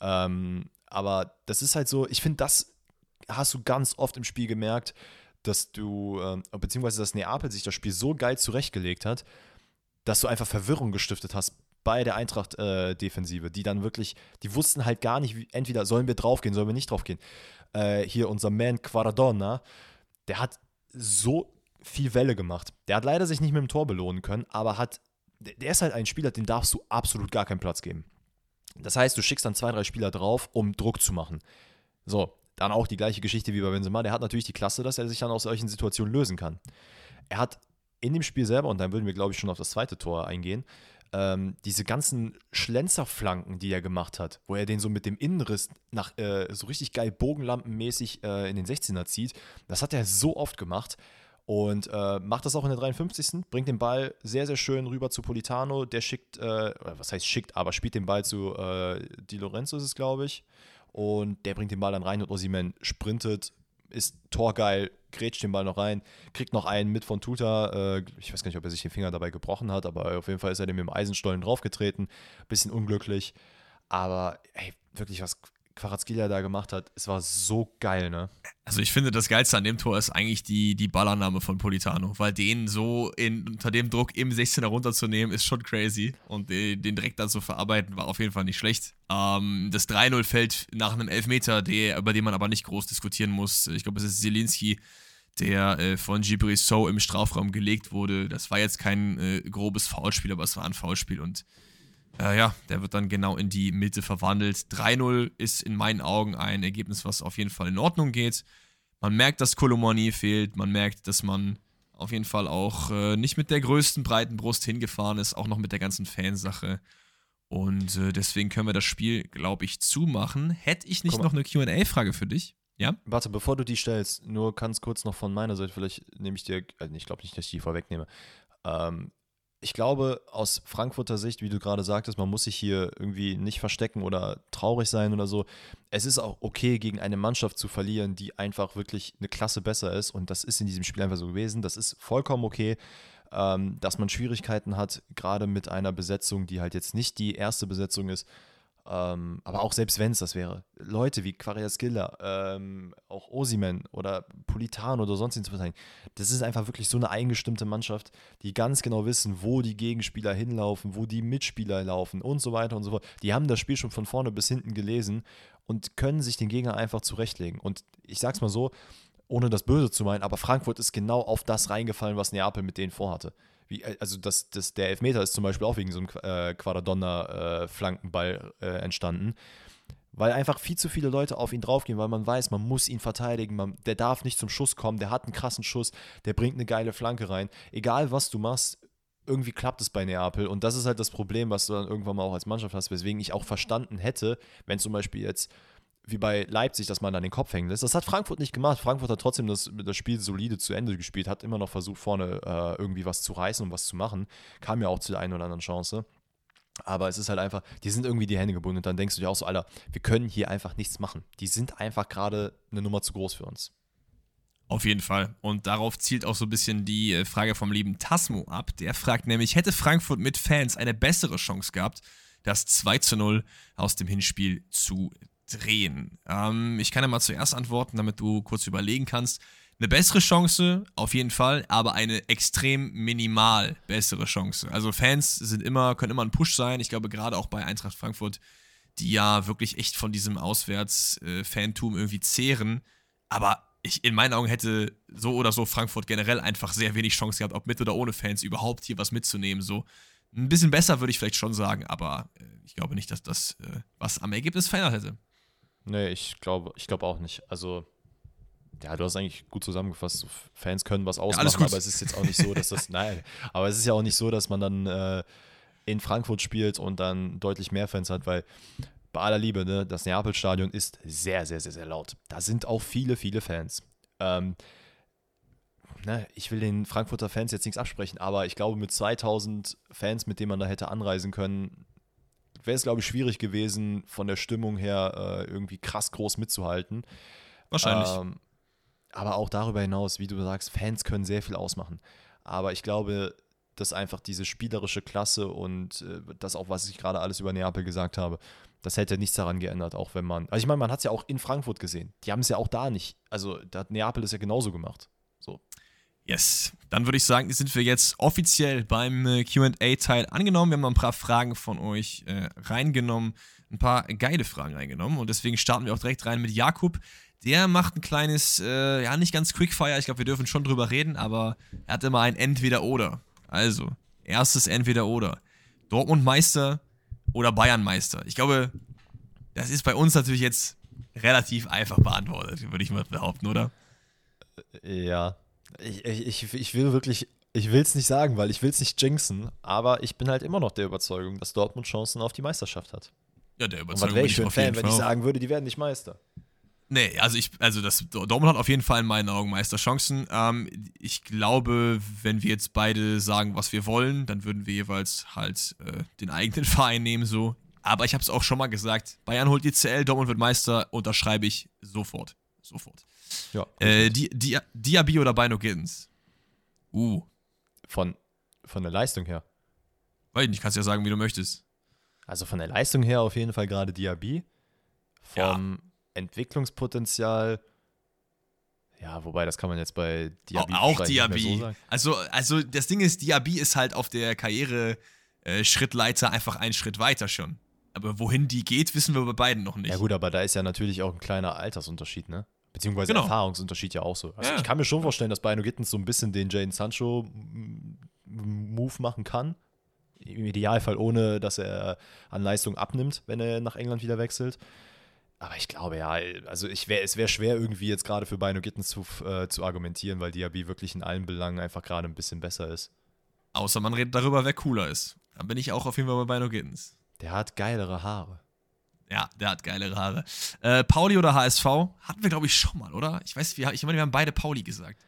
Ähm, aber das ist halt so, ich finde, das hast du ganz oft im Spiel gemerkt, dass du, äh, beziehungsweise dass Neapel sich das Spiel so geil zurechtgelegt hat, dass du einfach Verwirrung gestiftet hast bei der Eintracht-Defensive, äh, die dann wirklich, die wussten halt gar nicht, wie, entweder sollen wir draufgehen, sollen wir nicht draufgehen. Äh, hier unser Man Quaradonna, der hat so viel Welle gemacht. Der hat leider sich nicht mit dem Tor belohnen können, aber hat, der ist halt ein Spieler, den darfst du absolut gar keinen Platz geben. Das heißt, du schickst dann zwei, drei Spieler drauf, um Druck zu machen. So, dann auch die gleiche Geschichte wie bei Benzema. Der hat natürlich die Klasse, dass er sich dann aus solchen Situationen lösen kann. Er hat in dem Spiel selber, und dann würden wir, glaube ich, schon auf das zweite Tor eingehen, ähm, diese ganzen Schlenzerflanken, die er gemacht hat, wo er den so mit dem Innenriss nach äh, so richtig geil bogenlampenmäßig äh, in den 16er zieht, das hat er so oft gemacht. Und äh, macht das auch in der 53. Bringt den Ball sehr, sehr schön rüber zu Politano. Der schickt, äh, was heißt schickt, aber spielt den Ball zu äh, Di Lorenzo, ist es, glaube ich. Und der bringt den Ball dann rein und Osimen sprintet, ist torgeil, grätscht den Ball noch rein, kriegt noch einen mit von Tuta. Äh, ich weiß gar nicht, ob er sich den Finger dabei gebrochen hat, aber auf jeden Fall ist er dem dem Eisenstollen draufgetreten. Bisschen unglücklich. Aber ey, wirklich was Quarazgelia da gemacht hat, es war so geil, ne? Also ich finde, das Geilste an dem Tor ist eigentlich die, die Ballannahme von Politano, weil den so in, unter dem Druck im 16er runterzunehmen, ist schon crazy. Und den, den direkt dann zu verarbeiten, war auf jeden Fall nicht schlecht. Ähm, das 3-0 fällt nach einem Elfmeter, der, über den man aber nicht groß diskutieren muss. Ich glaube, es ist Zielinski, der äh, von Gibri So im Strafraum gelegt wurde. Das war jetzt kein äh, grobes Foulspiel, aber es war ein Foulspiel und äh, ja, der wird dann genau in die Mitte verwandelt. 3-0 ist in meinen Augen ein Ergebnis, was auf jeden Fall in Ordnung geht. Man merkt, dass Kolomoni fehlt. Man merkt, dass man auf jeden Fall auch äh, nicht mit der größten breiten Brust hingefahren ist, auch noch mit der ganzen Fansache. Und äh, deswegen können wir das Spiel, glaube ich, zumachen. Hätte ich nicht noch eine QA-Frage für dich? Ja? Warte, bevor du die stellst, nur ganz kurz noch von meiner Seite, vielleicht nehme ich dir, also ich glaube nicht, dass ich die vorwegnehme. Ähm, ich glaube, aus Frankfurter Sicht, wie du gerade sagtest, man muss sich hier irgendwie nicht verstecken oder traurig sein oder so. Es ist auch okay, gegen eine Mannschaft zu verlieren, die einfach wirklich eine Klasse besser ist. Und das ist in diesem Spiel einfach so gewesen. Das ist vollkommen okay, ähm, dass man Schwierigkeiten hat, gerade mit einer Besetzung, die halt jetzt nicht die erste Besetzung ist. Ähm, aber auch selbst wenn es das wäre, Leute wie Quariaskilla, ähm, auch Osimen oder Politano oder sonst was das ist einfach wirklich so eine eingestimmte Mannschaft, die ganz genau wissen, wo die Gegenspieler hinlaufen, wo die Mitspieler laufen und so weiter und so fort. Die haben das Spiel schon von vorne bis hinten gelesen und können sich den Gegner einfach zurechtlegen. Und ich sag's mal so, ohne das Böse zu meinen, aber Frankfurt ist genau auf das reingefallen, was Neapel mit denen vorhatte. Wie, äh, also das, das, der Elfmeter ist zum Beispiel auch wegen so einem äh, Quadradonna-Flankenball äh, äh, entstanden. Weil einfach viel zu viele Leute auf ihn draufgehen, weil man weiß, man muss ihn verteidigen, man, der darf nicht zum Schuss kommen, der hat einen krassen Schuss, der bringt eine geile Flanke rein. Egal was du machst, irgendwie klappt es bei Neapel. Und das ist halt das Problem, was du dann irgendwann mal auch als Mannschaft hast, weswegen ich auch verstanden hätte, wenn zum Beispiel jetzt wie bei Leipzig, dass man dann den Kopf hängen lässt. Das hat Frankfurt nicht gemacht. Frankfurt hat trotzdem das, das Spiel solide zu Ende gespielt, hat immer noch versucht, vorne äh, irgendwie was zu reißen und was zu machen. Kam ja auch zu der einen oder anderen Chance. Aber es ist halt einfach, die sind irgendwie die Hände gebunden und dann denkst du dir auch so, Alter, wir können hier einfach nichts machen. Die sind einfach gerade eine Nummer zu groß für uns. Auf jeden Fall. Und darauf zielt auch so ein bisschen die äh, Frage vom lieben Tasmo ab. Der fragt nämlich, hätte Frankfurt mit Fans eine bessere Chance gehabt, das 2 zu 0 aus dem Hinspiel zu drehen? Ähm, ich kann ja mal zuerst antworten, damit du kurz überlegen kannst. Eine bessere Chance, auf jeden Fall, aber eine extrem minimal bessere Chance. Also Fans sind immer, können immer ein Push sein. Ich glaube, gerade auch bei Eintracht Frankfurt, die ja wirklich echt von diesem Auswärts-Fantum irgendwie zehren. Aber ich, in meinen Augen hätte so oder so Frankfurt generell einfach sehr wenig Chance gehabt, ob mit oder ohne Fans überhaupt hier was mitzunehmen. So ein bisschen besser würde ich vielleicht schon sagen, aber äh, ich glaube nicht, dass das äh, was am Ergebnis verändert hätte. Nee, ich glaube, ich glaube auch nicht. Also ja, du hast eigentlich gut zusammengefasst. Fans können was ausmachen, ja, aber es ist jetzt auch nicht so, dass das, nein, aber es ist ja auch nicht so, dass man dann äh, in Frankfurt spielt und dann deutlich mehr Fans hat, weil bei aller Liebe, ne, das Neapel-Stadion ist sehr, sehr, sehr, sehr laut. Da sind auch viele, viele Fans. Ähm, ne, ich will den Frankfurter Fans jetzt nichts absprechen, aber ich glaube, mit 2000 Fans, mit denen man da hätte anreisen können, wäre es, glaube ich, schwierig gewesen, von der Stimmung her äh, irgendwie krass groß mitzuhalten. Wahrscheinlich. Ähm, aber auch darüber hinaus, wie du sagst, Fans können sehr viel ausmachen. Aber ich glaube, dass einfach diese spielerische Klasse und äh, das auch, was ich gerade alles über Neapel gesagt habe, das hätte nichts daran geändert, auch wenn man. Also ich meine, man hat es ja auch in Frankfurt gesehen. Die haben es ja auch da nicht. Also da hat Neapel das ja genauso gemacht. So. Yes. Dann würde ich sagen, sind wir jetzt offiziell beim äh, QA-Teil angenommen. Wir haben ein paar Fragen von euch äh, reingenommen, ein paar geile Fragen reingenommen. Und deswegen starten wir auch direkt rein mit Jakub. Der macht ein kleines, äh, ja, nicht ganz Quickfire, ich glaube, wir dürfen schon drüber reden, aber er hat immer ein Entweder-Oder. Also, erstes Entweder-Oder. Dortmund Meister oder Bayern Meister. Ich glaube, das ist bei uns natürlich jetzt relativ einfach beantwortet, würde ich mal behaupten, oder? Ja. Ich, ich, ich will wirklich, ich will es nicht sagen, weil ich will es nicht jinxen, aber ich bin halt immer noch der Überzeugung, dass Dortmund Chancen auf die Meisterschaft hat. Ja, der Überzeugung. Und was wäre ich für ein Fan, wenn ich sagen würde, die werden nicht Meister? Nee, also ich, also das Dortmund hat auf jeden Fall in meinen Augen Meisterchancen. Ähm, ich glaube, wenn wir jetzt beide sagen, was wir wollen, dann würden wir jeweils halt äh, den eigenen Verein nehmen, so. Aber ich habe es auch schon mal gesagt: Bayern holt die CL, Dortmund wird Meister, unterschreibe ich sofort. Sofort. Ja. Äh, Di Di Diaby oder Bino Gittens? Uh. Von, von der Leistung her. Weiß ich nicht, kannst ja sagen, wie du möchtest. Also von der Leistung her auf jeden Fall gerade Diaby. Vom. Ja Entwicklungspotenzial. Ja, wobei, das kann man jetzt bei Diaby auch, auch Diaby. So also, also das Ding ist, Diaby ist halt auf der Karriere-Schrittleiter äh, einfach einen Schritt weiter schon. Aber wohin die geht, wissen wir bei beiden noch nicht. Ja gut, aber da ist ja natürlich auch ein kleiner Altersunterschied, ne? Beziehungsweise genau. Erfahrungsunterschied ja auch so. Also ja. ich kann mir schon vorstellen, dass Bino Gittens so ein bisschen den Jane Sancho-Move machen kann. Im Idealfall ohne, dass er an Leistung abnimmt, wenn er nach England wieder wechselt. Aber ich glaube ja, also ich wär, es wäre schwer irgendwie jetzt gerade für Bino Gittens zu, äh, zu argumentieren, weil Diaby wirklich in allen Belangen einfach gerade ein bisschen besser ist. Außer man redet darüber, wer cooler ist. Dann bin ich auch auf jeden Fall bei Bino Gittens. Der hat geilere Haare. Ja, der hat geilere Haare. Äh, Pauli oder HSV? Hatten wir, glaube ich, schon mal, oder? Ich weiß, ich meine, wir haben beide Pauli gesagt.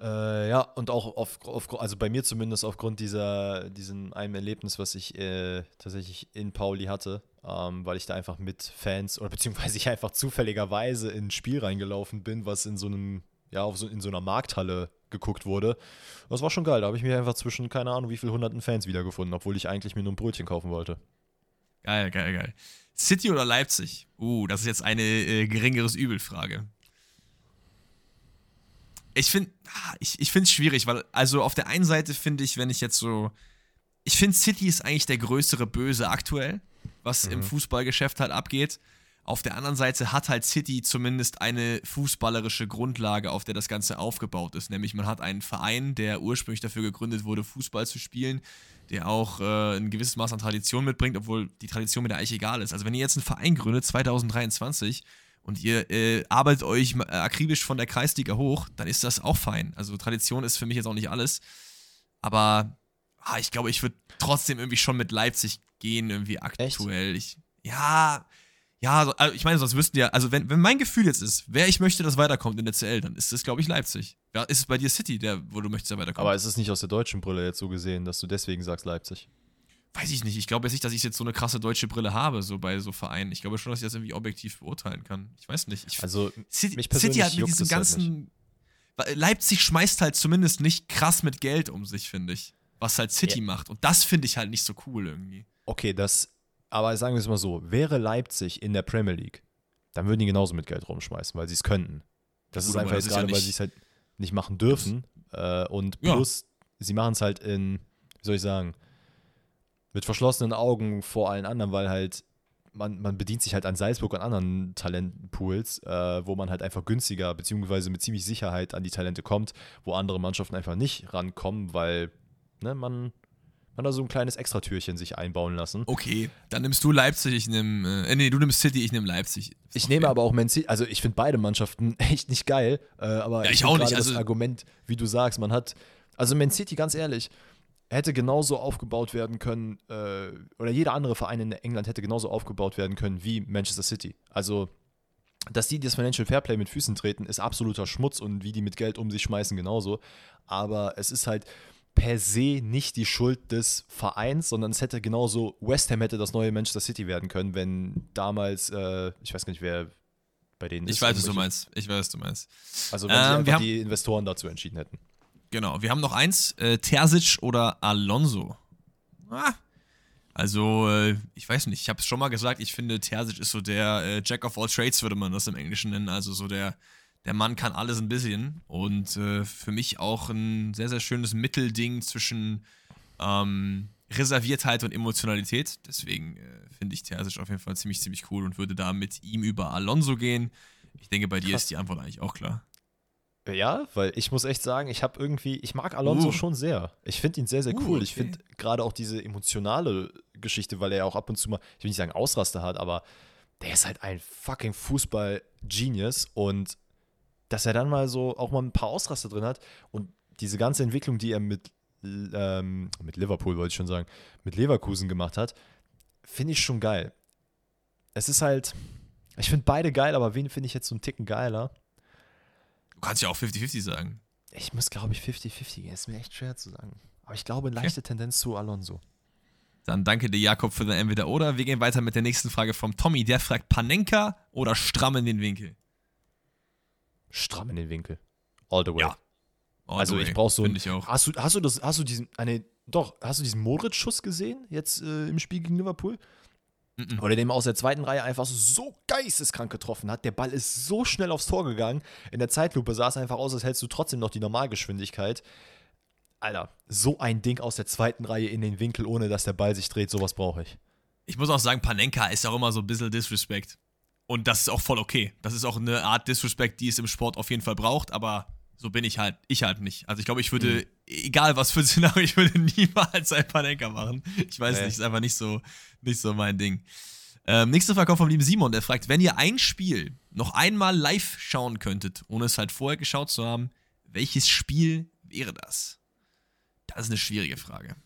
Äh, ja, und auch auf, auf, also bei mir zumindest aufgrund dieser, diesem einem Erlebnis, was ich äh, tatsächlich in Pauli hatte, ähm, weil ich da einfach mit Fans oder beziehungsweise ich einfach zufälligerweise in ein Spiel reingelaufen bin, was in so einem, ja, auf so, in so einer Markthalle geguckt wurde. Das war schon geil. Da habe ich mich einfach zwischen, keine Ahnung, wie viel hunderten Fans wiedergefunden, obwohl ich eigentlich mir nur ein Brötchen kaufen wollte. Geil, geil, geil. City oder Leipzig? Uh, das ist jetzt eine äh, geringeres Übelfrage ich finde ah, ich, ich finde es schwierig, weil, also auf der einen Seite finde ich, wenn ich jetzt so. Ich finde, City ist eigentlich der größere Böse aktuell, was mhm. im Fußballgeschäft halt abgeht. Auf der anderen Seite hat halt City zumindest eine fußballerische Grundlage, auf der das Ganze aufgebaut ist. Nämlich man hat einen Verein, der ursprünglich dafür gegründet wurde, Fußball zu spielen, der auch äh, ein gewisses Maß an Tradition mitbringt, obwohl die Tradition mir da eigentlich egal ist. Also wenn ihr jetzt einen Verein gründet, 2023, und ihr äh, arbeitet euch äh, akribisch von der Kreisliga hoch, dann ist das auch fein. Also Tradition ist für mich jetzt auch nicht alles. Aber ah, ich glaube, ich würde trotzdem irgendwie schon mit Leipzig gehen, irgendwie aktuell. Ich, ja, ja, also ich meine, sonst wüssten ja, also wenn, wenn mein Gefühl jetzt ist, wer ich möchte, dass weiterkommt in der CL, dann ist das, glaube ich, Leipzig. Ja, ist es bei dir City, der, wo du möchtest, dass weiterkommt? Aber ist es nicht aus der deutschen Brille jetzt so gesehen, dass du deswegen sagst Leipzig? Weiß ich nicht. Ich glaube jetzt nicht, dass ich jetzt so eine krasse deutsche Brille habe, so bei so Vereinen. Ich glaube schon, dass ich das irgendwie objektiv beurteilen kann. Ich weiß nicht. Ich, also, City, mich City hat mit diesem es halt ganzen. Leipzig schmeißt halt zumindest nicht krass mit Geld um sich, finde ich. Was halt City Ja. macht. Und das finde ich halt nicht so cool irgendwie. Okay, das, aber sagen wir es mal so, wäre Leipzig in der Premier League, dann würden die genauso mit Geld rumschmeißen, weil sie es könnten. Das Gut, ist einfach jetzt ist ja gerade, weil sie es halt nicht machen dürfen. Äh, und Ja. plus, sie machen es halt in, wie soll ich sagen, mit verschlossenen Augen vor allen anderen, weil halt man, man bedient sich halt an Salzburg und anderen Talentpools, äh, wo man halt einfach günstiger beziehungsweise mit ziemlich Sicherheit an die Talente kommt, wo andere Mannschaften einfach nicht rankommen, weil ne, man, man da so ein kleines Extratürchen sich einbauen lassen. Okay, dann nimmst du Leipzig, ich nehme. Äh, nee, du nimmst City, ich nehme Leipzig. Ist Ich nehme fair. aber auch Man City, also ich finde beide Mannschaften echt nicht geil, äh, aber Ja, ich find auch nicht, also- das Argument, wie du sagst, man hat, also Man City, ganz ehrlich, hätte genauso aufgebaut werden können, äh, oder jeder andere Verein in England hätte genauso aufgebaut werden können wie Manchester City. Also, dass die das Financial Fairplay mit Füßen treten, ist absoluter Schmutz und wie die mit Geld um sich schmeißen, genauso. Aber es ist halt per se nicht die Schuld des Vereins, sondern es hätte genauso, West Ham hätte das neue Manchester City werden können, wenn damals, äh, ich weiß gar nicht, wer bei denen Ich ist. weiß, was du meinst. Ich weiß, was du meinst. Also wenn Ähm, haben- die Investoren dazu entschieden hätten. Genau, wir haben noch eins: äh, Terzic oder Alonso. Ah, also, äh, ich weiß nicht, ich habe es schon mal gesagt, ich finde, Terzic ist so der äh, Jack of all Trades, würde man das im Englischen nennen. Also so der, der Mann kann alles ein bisschen. Und äh, für mich auch ein sehr, sehr schönes Mittelding zwischen ähm, Reserviertheit und Emotionalität. Deswegen äh, finde ich Terzic auf jeden Fall ziemlich, ziemlich cool und würde da mit ihm über Alonso gehen. Ich denke, bei dir Krass. ist die Antwort eigentlich auch klar. Ja, weil ich muss echt sagen, ich habe irgendwie, ich mag Alonso Uh. schon sehr. Ich finde ihn sehr, sehr Uh, cool. Ich okay. finde gerade auch diese emotionale Geschichte, weil er ja auch ab und zu mal, ich will nicht sagen Ausraster hat, aber der ist halt ein fucking Fußball-Genius und dass er dann mal so auch mal ein paar Ausraster drin hat und diese ganze Entwicklung, die er mit, ähm, mit Liverpool, wollte ich schon sagen, mit Leverkusen gemacht hat, finde ich schon geil. Es ist halt, ich finde beide geil, aber wen finde ich jetzt so einen Ticken geiler? Du kannst ja auch 50-50 sagen. Ich muss, glaube ich, 50-50 gehen. Ist mir echt schwer zu sagen. Aber ich glaube, leichte Tendenz zu Alonso. Dann danke dir, Jakob, für dein Entweder-Oder. Wir gehen weiter mit der nächsten Frage vom Tommy. Der fragt: Panenka oder stramm in den Winkel? Stramm in den Winkel. All the way. Ja. All also the ich way. brauche so ein, ich auch. Hast du, hast du das, hast du diesen, eine, doch, hast du diesen Modric-Schuss gesehen jetzt äh, im Spiel gegen Liverpool? Mhm. Oder dem aus der zweiten Reihe einfach so geisteskrank getroffen hat. Der Ball ist so schnell aufs Tor gegangen. In der Zeitlupe sah es einfach aus, als hättest du trotzdem noch die Normalgeschwindigkeit. Alter, so ein Ding aus der zweiten Reihe in den Winkel, ohne dass der Ball sich dreht, sowas brauche ich. Ich muss auch sagen, Panenka ist auch immer so ein bisschen Disrespect. Und das ist auch voll okay. Das ist auch eine Art Disrespect, die es im Sport auf jeden Fall braucht, aber so bin ich halt, ich halt nicht. Also ich glaube, ich würde, egal was für ein Szenario, ich würde niemals ein Panenka machen. Ich weiß Nee. nicht, ist einfach nicht so, nicht so mein Ding. Ähm, nächste Frage kommt vom lieben Simon, der fragt, wenn ihr ein Spiel noch einmal live schauen könntet, ohne es halt vorher geschaut zu haben, welches Spiel wäre das? Das ist eine schwierige Frage.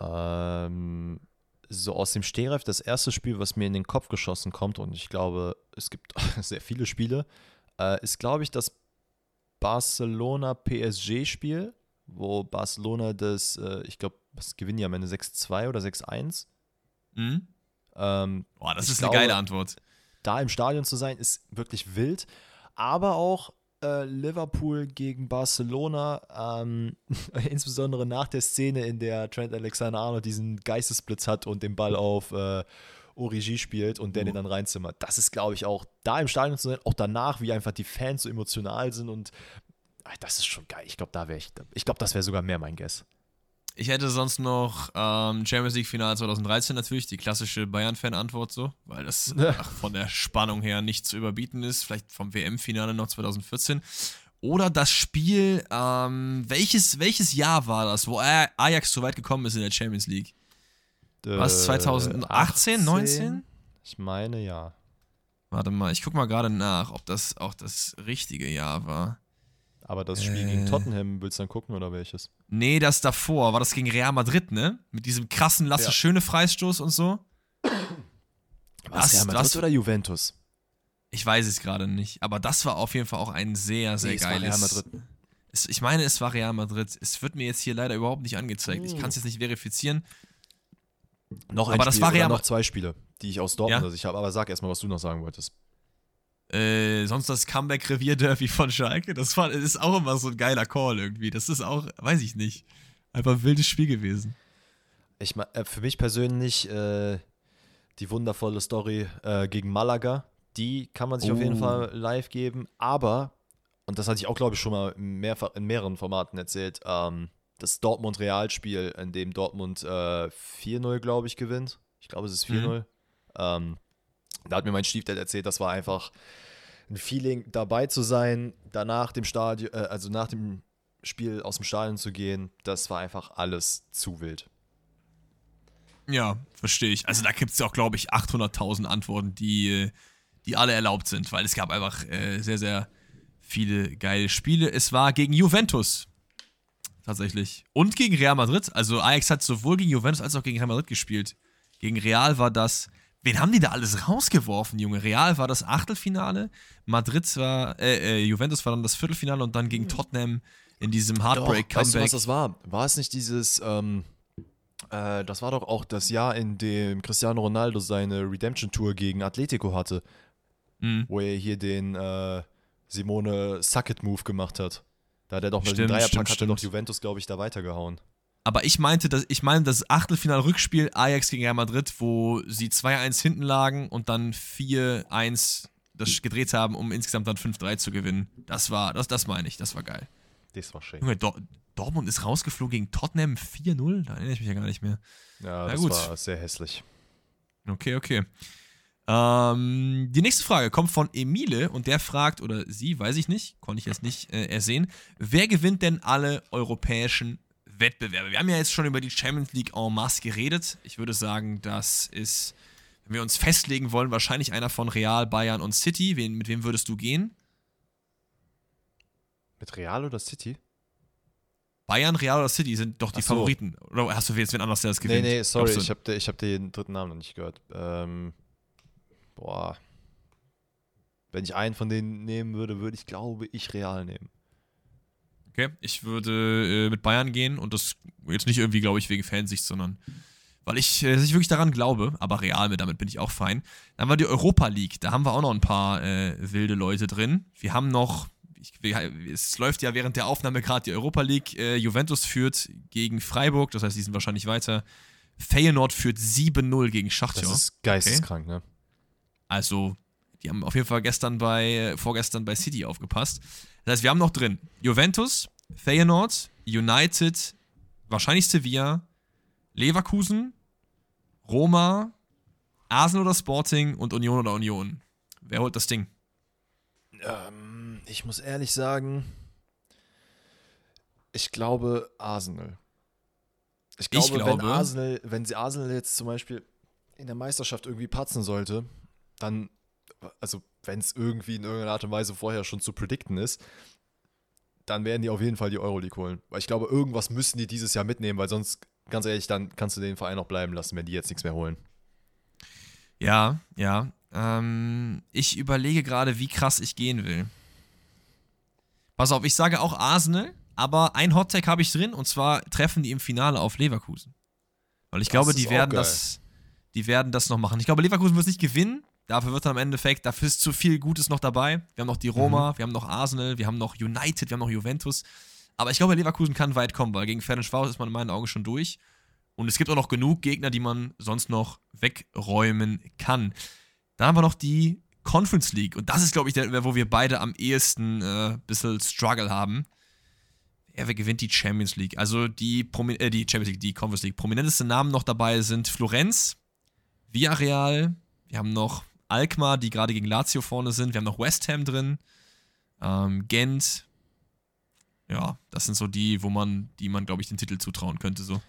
Ähm, so aus dem Stehgreif das erste Spiel, was mir in den Kopf geschossen kommt, und ich glaube, es gibt sehr viele Spiele, äh, ist, glaube ich, das Barcelona-PSG-Spiel, wo Barcelona das, äh, ich glaube, das gewinnen ja am Ende 6-2 oder 6-1. Mhm. Ähm, Boah, das ist eine glaube- geile Antwort. da im Stadion zu sein, ist wirklich wild. Aber auch äh, Liverpool gegen Barcelona, ähm, insbesondere nach der Szene, in der Trent Alexander-Arnold diesen Geistesblitz hat und den Ball auf äh, Origi spielt und der Uh. den dann reinzimmert. Das ist, glaube ich, auch da im Stadion zu sein, auch danach, wie einfach die Fans so emotional sind und ah, das ist schon geil. Ich glaube, da wäre ich, ich glaube, das wäre sogar mehr mein Guess. Ich hätte sonst noch ähm, Champions League Finale 2013 natürlich, die klassische Bayern-Fan-Antwort so, weil das ach, von der Spannung her nicht zu überbieten ist. Vielleicht vom WM-Finale noch 2014. Oder das Spiel, ähm, welches, welches Jahr war das, wo Ajax so weit gekommen ist in der Champions League? Was, 2018, 19? Ich meine, ja. Warte mal, ich guck mal gerade nach, ob das auch das richtige Jahr war. Aber das Spiel Äh. gegen Tottenham willst du dann gucken oder welches? Nee, das davor, war das gegen Real Madrid, ne? Mit diesem krassen Lasse Ja. Schöne Freistoß und so. Was, Das- Real Madrid das- oder Juventus? Ich weiß es gerade nicht, aber das war auf jeden Fall auch ein sehr, sehr Nee, es war geiles. Real Madrid. Es, ich meine, es war Real Madrid. Es wird mir jetzt hier leider überhaupt nicht angezeigt. Ich Hm. kann es jetzt nicht verifizieren. Noch ein Aber das Spiel war oder Real- noch zwei Spiele, die ich aus Dortmund Ja? also ich habe. Aber sag erstmal, was du noch sagen wolltest. Äh, sonst das Comeback-Revier-Derby von Schalke. Das, war, das ist auch immer so ein geiler Call irgendwie. Das ist auch, weiß ich nicht. Einfach ein wildes Spiel gewesen. Ich äh, für mich persönlich äh, die wundervolle Story äh, gegen Malaga, die kann man sich auf jeden Oh. Fall live geben. Aber, und das hatte ich auch, glaube ich, schon mal mehrfach, in mehreren Formaten erzählt, ähm, das Dortmund-Realspiel, in dem Dortmund äh, 4-0, glaube ich, gewinnt. Ich glaube, es ist 4-0. Ähm, da hat mir mein Stiefdad erzählt, das war einfach ein Feeling, dabei zu sein, danach dem Stadion, äh, also nach dem Spiel aus dem Stadion zu gehen. Das war einfach alles zu wild. Ja, verstehe ich. Also da gibt es ja auch, glaube ich, 800.000 Antworten, die, die alle erlaubt sind, weil es gab einfach äh, sehr, sehr viele geile Spiele. Es war gegen Juventus. Tatsächlich. Und gegen Real Madrid. Also Ajax hat sowohl gegen Juventus als auch gegen Real Madrid gespielt. Gegen Real war das. Wen haben die da alles rausgeworfen, Junge? Real war das Achtelfinale, Madrid war, äh, äh, Juventus war dann das Viertelfinale und dann gegen Tottenham in diesem Doch, weißt du, Heartbreak-Comeback. was das war? War es nicht dieses, ähm, äh, das war doch auch das Jahr, in dem Cristiano Ronaldo seine Redemption-Tour gegen Atletico hatte, Mhm. wo er hier den äh, Simone Sucket-Move gemacht hat. Da hat er doch mit dem Dreierpack stimmt, hat er doch. Juventus, glaube ich, da weitergehauen. Aber ich meinte, dass, ich meine das Achtelfinal-Rückspiel Ajax gegen Real Madrid, wo sie 2-1 hinten lagen und dann 4-1 das gedreht haben, um insgesamt dann 5-3 zu gewinnen. Das war, das, das meine ich, das war geil. Das war schön. Junge, Dor Dortmund ist rausgeflogen gegen Tottenham 4-0? Da erinnere ich mich ja gar nicht mehr. Ja, Na das gut. war sehr hässlich. Okay, okay. Ähm, die nächste Frage kommt von Emile und der fragt, oder sie, weiß ich nicht, konnte ich jetzt nicht äh, ersehen, wer gewinnt denn alle europäischen Wettbewerbe? Wir haben ja jetzt schon über die Champions League en masse geredet. Ich würde sagen, das ist, wenn wir uns festlegen wollen, wahrscheinlich einer von Real, Bayern und City. Wen, mit wem würdest du gehen? Mit Real oder City? Bayern, Real oder City sind doch die so. Favoriten. Oder hast du jetzt wen anders, der das Nee, gewinnt? nee, sorry, Glaubst du? ich habe ich hab den dritten Namen noch nicht gehört. Ähm, boah. Wenn ich einen von denen nehmen würde, würde ich, glaube ich, Real nehmen. Okay, ich würde äh, mit Bayern gehen und das jetzt nicht irgendwie, glaube ich, wegen Fansicht, sondern weil ich, äh, ich wirklich daran glaube, aber real mit, damit bin ich auch fein. Dann haben wir die Europa League, da haben wir auch noch ein paar äh, wilde Leute drin. Wir haben noch, ich, wir, es läuft ja während der Aufnahme gerade die Europa League, äh, Juventus führt gegen Freiburg, das heißt, die sind wahrscheinlich weiter. Feyenoord führt 7-0 gegen Schachtja. Das ist geisteskrank, ne? Also, die haben auf jeden Fall gestern bei, äh, vorgestern bei City aufgepasst. Das heißt, wir haben noch drin Juventus, Feyenoord, United, wahrscheinlich Sevilla, Leverkusen, Roma, Arsenal oder Sporting und Union oder Union. Wer holt das Ding? Ähm, ich muss ehrlich sagen, ich glaube Arsenal. Ich glaube, wenn glaube- Arsenal, wenn sie Arsenal jetzt zum Beispiel in der Meisterschaft irgendwie patzen sollte, dann, also wenn es irgendwie in irgendeiner Art und Weise vorher schon zu predikten ist, dann werden die auf jeden Fall die Euroleague holen. Weil ich glaube, irgendwas müssen die dieses Jahr mitnehmen, weil sonst, ganz ehrlich, dann kannst du den Verein auch bleiben lassen, wenn die jetzt nichts mehr holen. Ja, ja. Ähm, ich überlege gerade, wie krass ich gehen will. Pass auf, ich sage auch Arsenal, aber ein Hottag habe ich drin und zwar treffen die im Finale auf Leverkusen. Weil ich Das glaube, die werden das, die werden das noch machen. Ich glaube, Leverkusen wird es nicht gewinnen. Dafür wird dann am Endeffekt, dafür ist zu viel Gutes noch dabei. Wir haben noch die Roma, Mhm. wir haben noch Arsenal, wir haben noch United, wir haben noch Juventus. Aber ich glaube, Leverkusen kann weit kommen, weil gegen Ferencváros ist man in meinen Augen schon durch. Und es gibt auch noch genug Gegner, die man sonst noch wegräumen kann. Dann haben wir noch die Conference League. Und das ist, glaube ich, der, wo wir beide am ehesten äh, ein bisschen Struggle haben. Wer gewinnt die Champions League? Also die, Promi äh, die Champions League, die Conference League. Prominenteste Namen noch dabei sind Florenz, Villarreal, wir haben noch Alkmaar, die gerade gegen Lazio vorne sind, wir haben noch West Ham drin, ähm, Gent. Ja, das sind so die, wo man, die man, glaube ich, den Titel zutrauen könnte. So.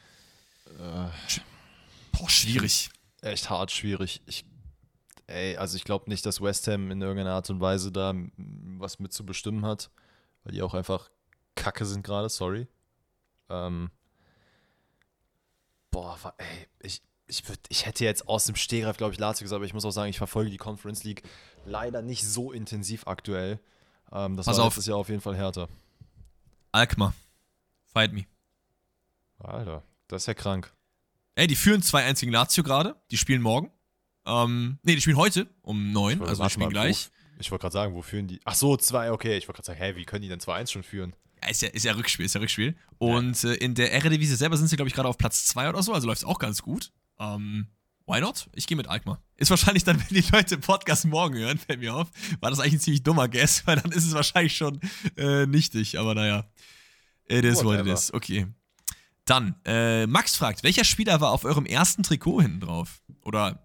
Boah, schwierig. echt hart schwierig. Ich, ey, also ich glaube nicht, dass West Ham in irgendeiner Art und Weise da was mit zu bestimmen hat. weil die auch einfach kacke sind gerade, sorry. Ähm, boah, ey, ich, ich, würd, ich hätte jetzt aus dem Stehgreif, glaube ich, Lazio gesagt, aber ich muss auch sagen, ich verfolge die Conference League leider nicht so intensiv aktuell. Ähm, das Pass war auf. letztes Jahr auf jeden Fall härter. Alkmaar. Fight me. Alter, das ist ja krank. Ey, die führen zwei einzigen Lazio gerade. Die spielen morgen. Ähm, nee, die spielen heute um neun. Also die spielen gleich. Wo, ich wollte gerade sagen, wo führen die? Ach so, zwei, okay. Ich wollte gerade sagen, hä, wie können die denn 2-1 schon führen? Ja, ist ja, ist ja Rückspiel, ist ja Rückspiel. Und äh, in der Eredivisie selber sind sie, glaube ich, gerade auf Platz 2 oder so, also läuft es auch ganz gut. Ähm, why not? Ich gehe mit Alkmaar. Ist wahrscheinlich dann, wenn die Leute den Podcast morgen hören, fällt mir auf, war das eigentlich ein ziemlich dummer Guess, weil dann ist es wahrscheinlich schon äh, nichtig, aber naja. It is what it Whatever. is. Okay. Dann, äh, Max fragt, welcher Spieler war auf eurem ersten Trikot hinten drauf? Oder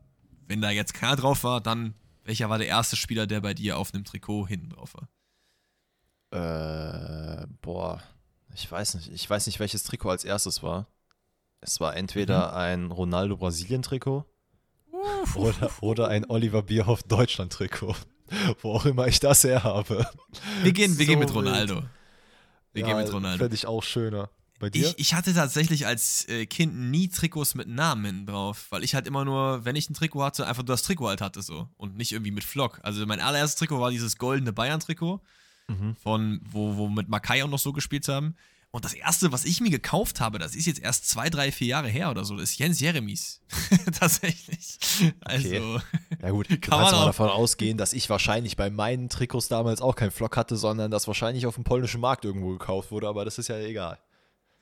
wenn da jetzt keiner drauf war, dann welcher war der erste Spieler, der bei dir auf einem Trikot hinten drauf war? Äh, boah, ich weiß nicht. Ich weiß nicht, welches Trikot als erstes war. Es war entweder ein Ronaldo Brasilien-Trikot oder, oder ein Oliver Bierhoff Deutschland-Trikot. Wo auch immer ich das her habe. Wir gehen, wir gehen So mit. Ronaldo. Wir gehen mit Ronaldo. Fände ich auch schöner. Ich, ich hatte tatsächlich als äh, Kind nie Trikots mit Namen hinten drauf, weil ich halt immer nur, wenn ich ein Trikot hatte, einfach nur das Trikot halt hatte so und nicht irgendwie mit Flock. Also mein allererstes Trikot war dieses goldene Bayern-Trikot, Mhm. von wo, wo mit Makai auch noch so gespielt haben. Und das erste, was ich mir gekauft habe, das ist jetzt erst zwei, drei, vier Jahre her oder so, das ist Jens Jeremies. Tatsächlich. Also, Ja gut, Kann kannst man mal auch. davon ausgehen, dass ich wahrscheinlich bei meinen Trikots damals auch keinen Flock hatte, sondern das wahrscheinlich auf dem polnischen Markt irgendwo gekauft wurde, aber das ist ja egal.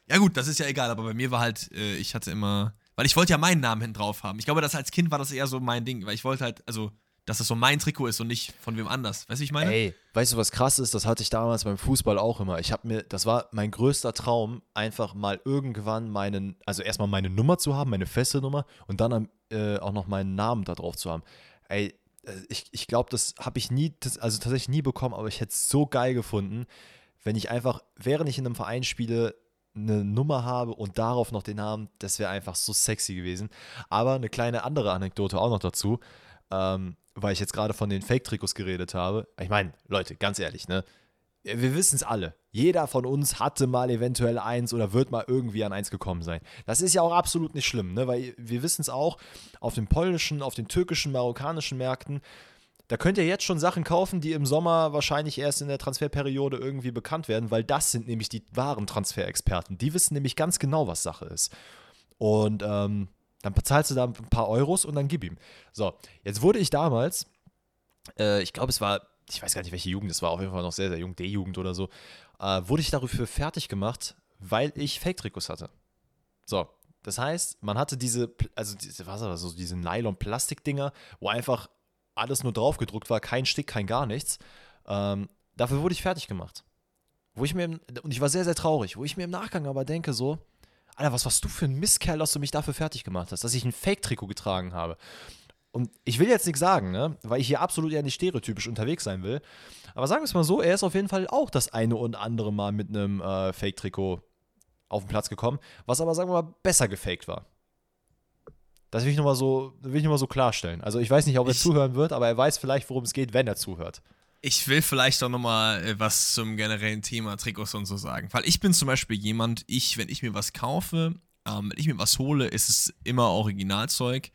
Ja gut, das ist ja egal, aber bei mir war halt, äh, ich hatte immer, weil ich wollte ja meinen Namen hinten drauf haben. Ich glaube, das als Kind war das eher so mein Ding, weil ich wollte halt, also, dass das so mein Trikot ist und nicht von wem anders. Weißt du, ich meine? Ey, weißt du, was krass ist? Das hatte ich damals beim Fußball auch immer. Ich habe mir, das war mein größter Traum, einfach mal irgendwann meinen, also erstmal meine Nummer zu haben, meine feste Nummer und dann äh, auch noch meinen Namen da drauf zu haben. Ey, äh, ich, ich glaube, das habe ich nie, das, also tatsächlich nie bekommen, aber ich hätte es so geil gefunden, wenn ich einfach, während ich in einem Verein spiele, eine Nummer habe und darauf noch den Namen, das wäre einfach so sexy gewesen. Aber eine kleine andere Anekdote auch noch dazu, ähm, weil ich jetzt gerade von den Fake-Trikots geredet habe. Ich meine, Leute, ganz ehrlich, ne? Wir wissen es alle. Jeder von uns hatte mal eventuell eins oder wird mal irgendwie an eins gekommen sein. Das ist ja auch absolut nicht schlimm, ne? Weil wir wissen es auch, auf den polnischen, auf den türkischen, marokkanischen Märkten, da könnt ihr jetzt schon Sachen kaufen, die im Sommer wahrscheinlich erst in der Transferperiode irgendwie bekannt werden, weil das sind nämlich die wahren Transferexperten. Die wissen nämlich ganz genau, was Sache ist. Und ähm, dann bezahlst du da ein paar Euros und dann gib ihm. So, jetzt wurde ich damals, äh, ich glaube, es war, ich weiß gar nicht, welche Jugend, es war auf jeden Fall noch sehr, sehr jung, D-Jugend oder so, äh, wurde ich dafür fertig gemacht, weil ich Fake-Trikots hatte. So, das heißt, man hatte diese, also diese, was war das, so diese Nylon-Plastik-Dinger, wo einfach alles nur drauf gedruckt war, kein Stick, kein gar nichts. Ähm, dafür wurde ich fertig gemacht. Wo ich mir, und ich war sehr, sehr traurig, wo ich mir im Nachgang aber denke, so, Alter, was warst du für ein Mistkerl, dass du mich dafür fertig gemacht hast, dass ich ein Fake-Trikot getragen habe. Und ich will jetzt nichts sagen, ne? weil ich hier absolut ja nicht stereotypisch unterwegs sein will. Aber sagen wir es mal so, er ist auf jeden Fall auch das eine und andere Mal mit einem äh, Fake-Trikot auf den Platz gekommen, was aber, sagen wir mal, besser gefaked war. Das will ich nochmal so, will ich noch mal so klarstellen. Also ich weiß nicht, ob er Ich- zuhören wird, aber er weiß vielleicht, worum es geht, wenn er zuhört. Ich will vielleicht auch nochmal äh, was zum generellen Thema Trikots und so sagen. Weil ich bin zum Beispiel jemand, ich, wenn ich mir was kaufe, ähm, wenn ich mir was hole, ist es immer Originalzeug,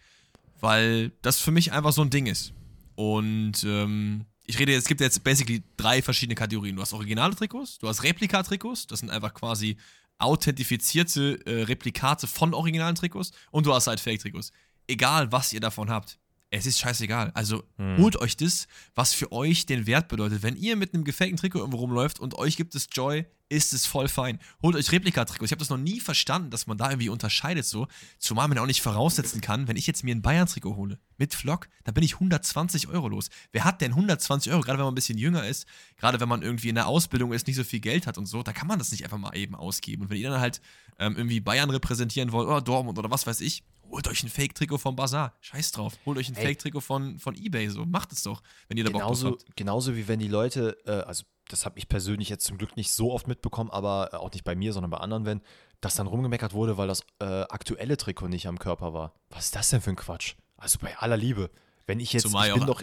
weil das für mich einfach so ein Ding ist. Und ähm, ich rede es gibt jetzt basically drei verschiedene Kategorien. Du hast originale Trikots, du hast Replika-Trikots, das sind einfach quasi authentifizierte äh, Replikate von originalen Trikots und du hast halt Fake-Trikots. Egal, was ihr davon habt. Es ist scheißegal. Also holt euch das, was für euch den Wert bedeutet. Wenn ihr mit einem gefakten Trikot irgendwo rumläuft und euch gibt es Joy, ist es voll fein. Holt euch Replikatrikots. Ich habe das noch nie verstanden, dass man da irgendwie unterscheidet so. Zumal man auch nicht voraussetzen kann, wenn ich jetzt mir ein Bayern-Trikot hole mit Flock, dann bin ich 120 Euro los. Wer hat denn 120 Euro, gerade wenn man ein bisschen jünger ist, gerade wenn man irgendwie in der Ausbildung ist, nicht so viel Geld hat und so, da kann man das nicht einfach mal eben ausgeben. Und wenn ihr dann halt ähm, irgendwie Bayern repräsentieren wollt oder Dortmund oder was weiß ich, holt euch ein Fake-Trikot vom Bazar. Scheiß drauf. Holt euch ein. Fake-Trikot von, von Ebay. So, macht es doch, wenn ihr da Bock drauf Genauso, habt. genauso wie wenn die Leute, äh, also das habe ich persönlich jetzt zum Glück nicht so oft mitbekommen, aber äh, auch nicht bei mir, sondern bei anderen, wenn das dann rumgemeckert wurde, weil das äh, aktuelle Trikot nicht am Körper war. Was ist das denn für ein Quatsch? Also bei aller Liebe. Wenn ich jetzt, Zumal ich bin doch,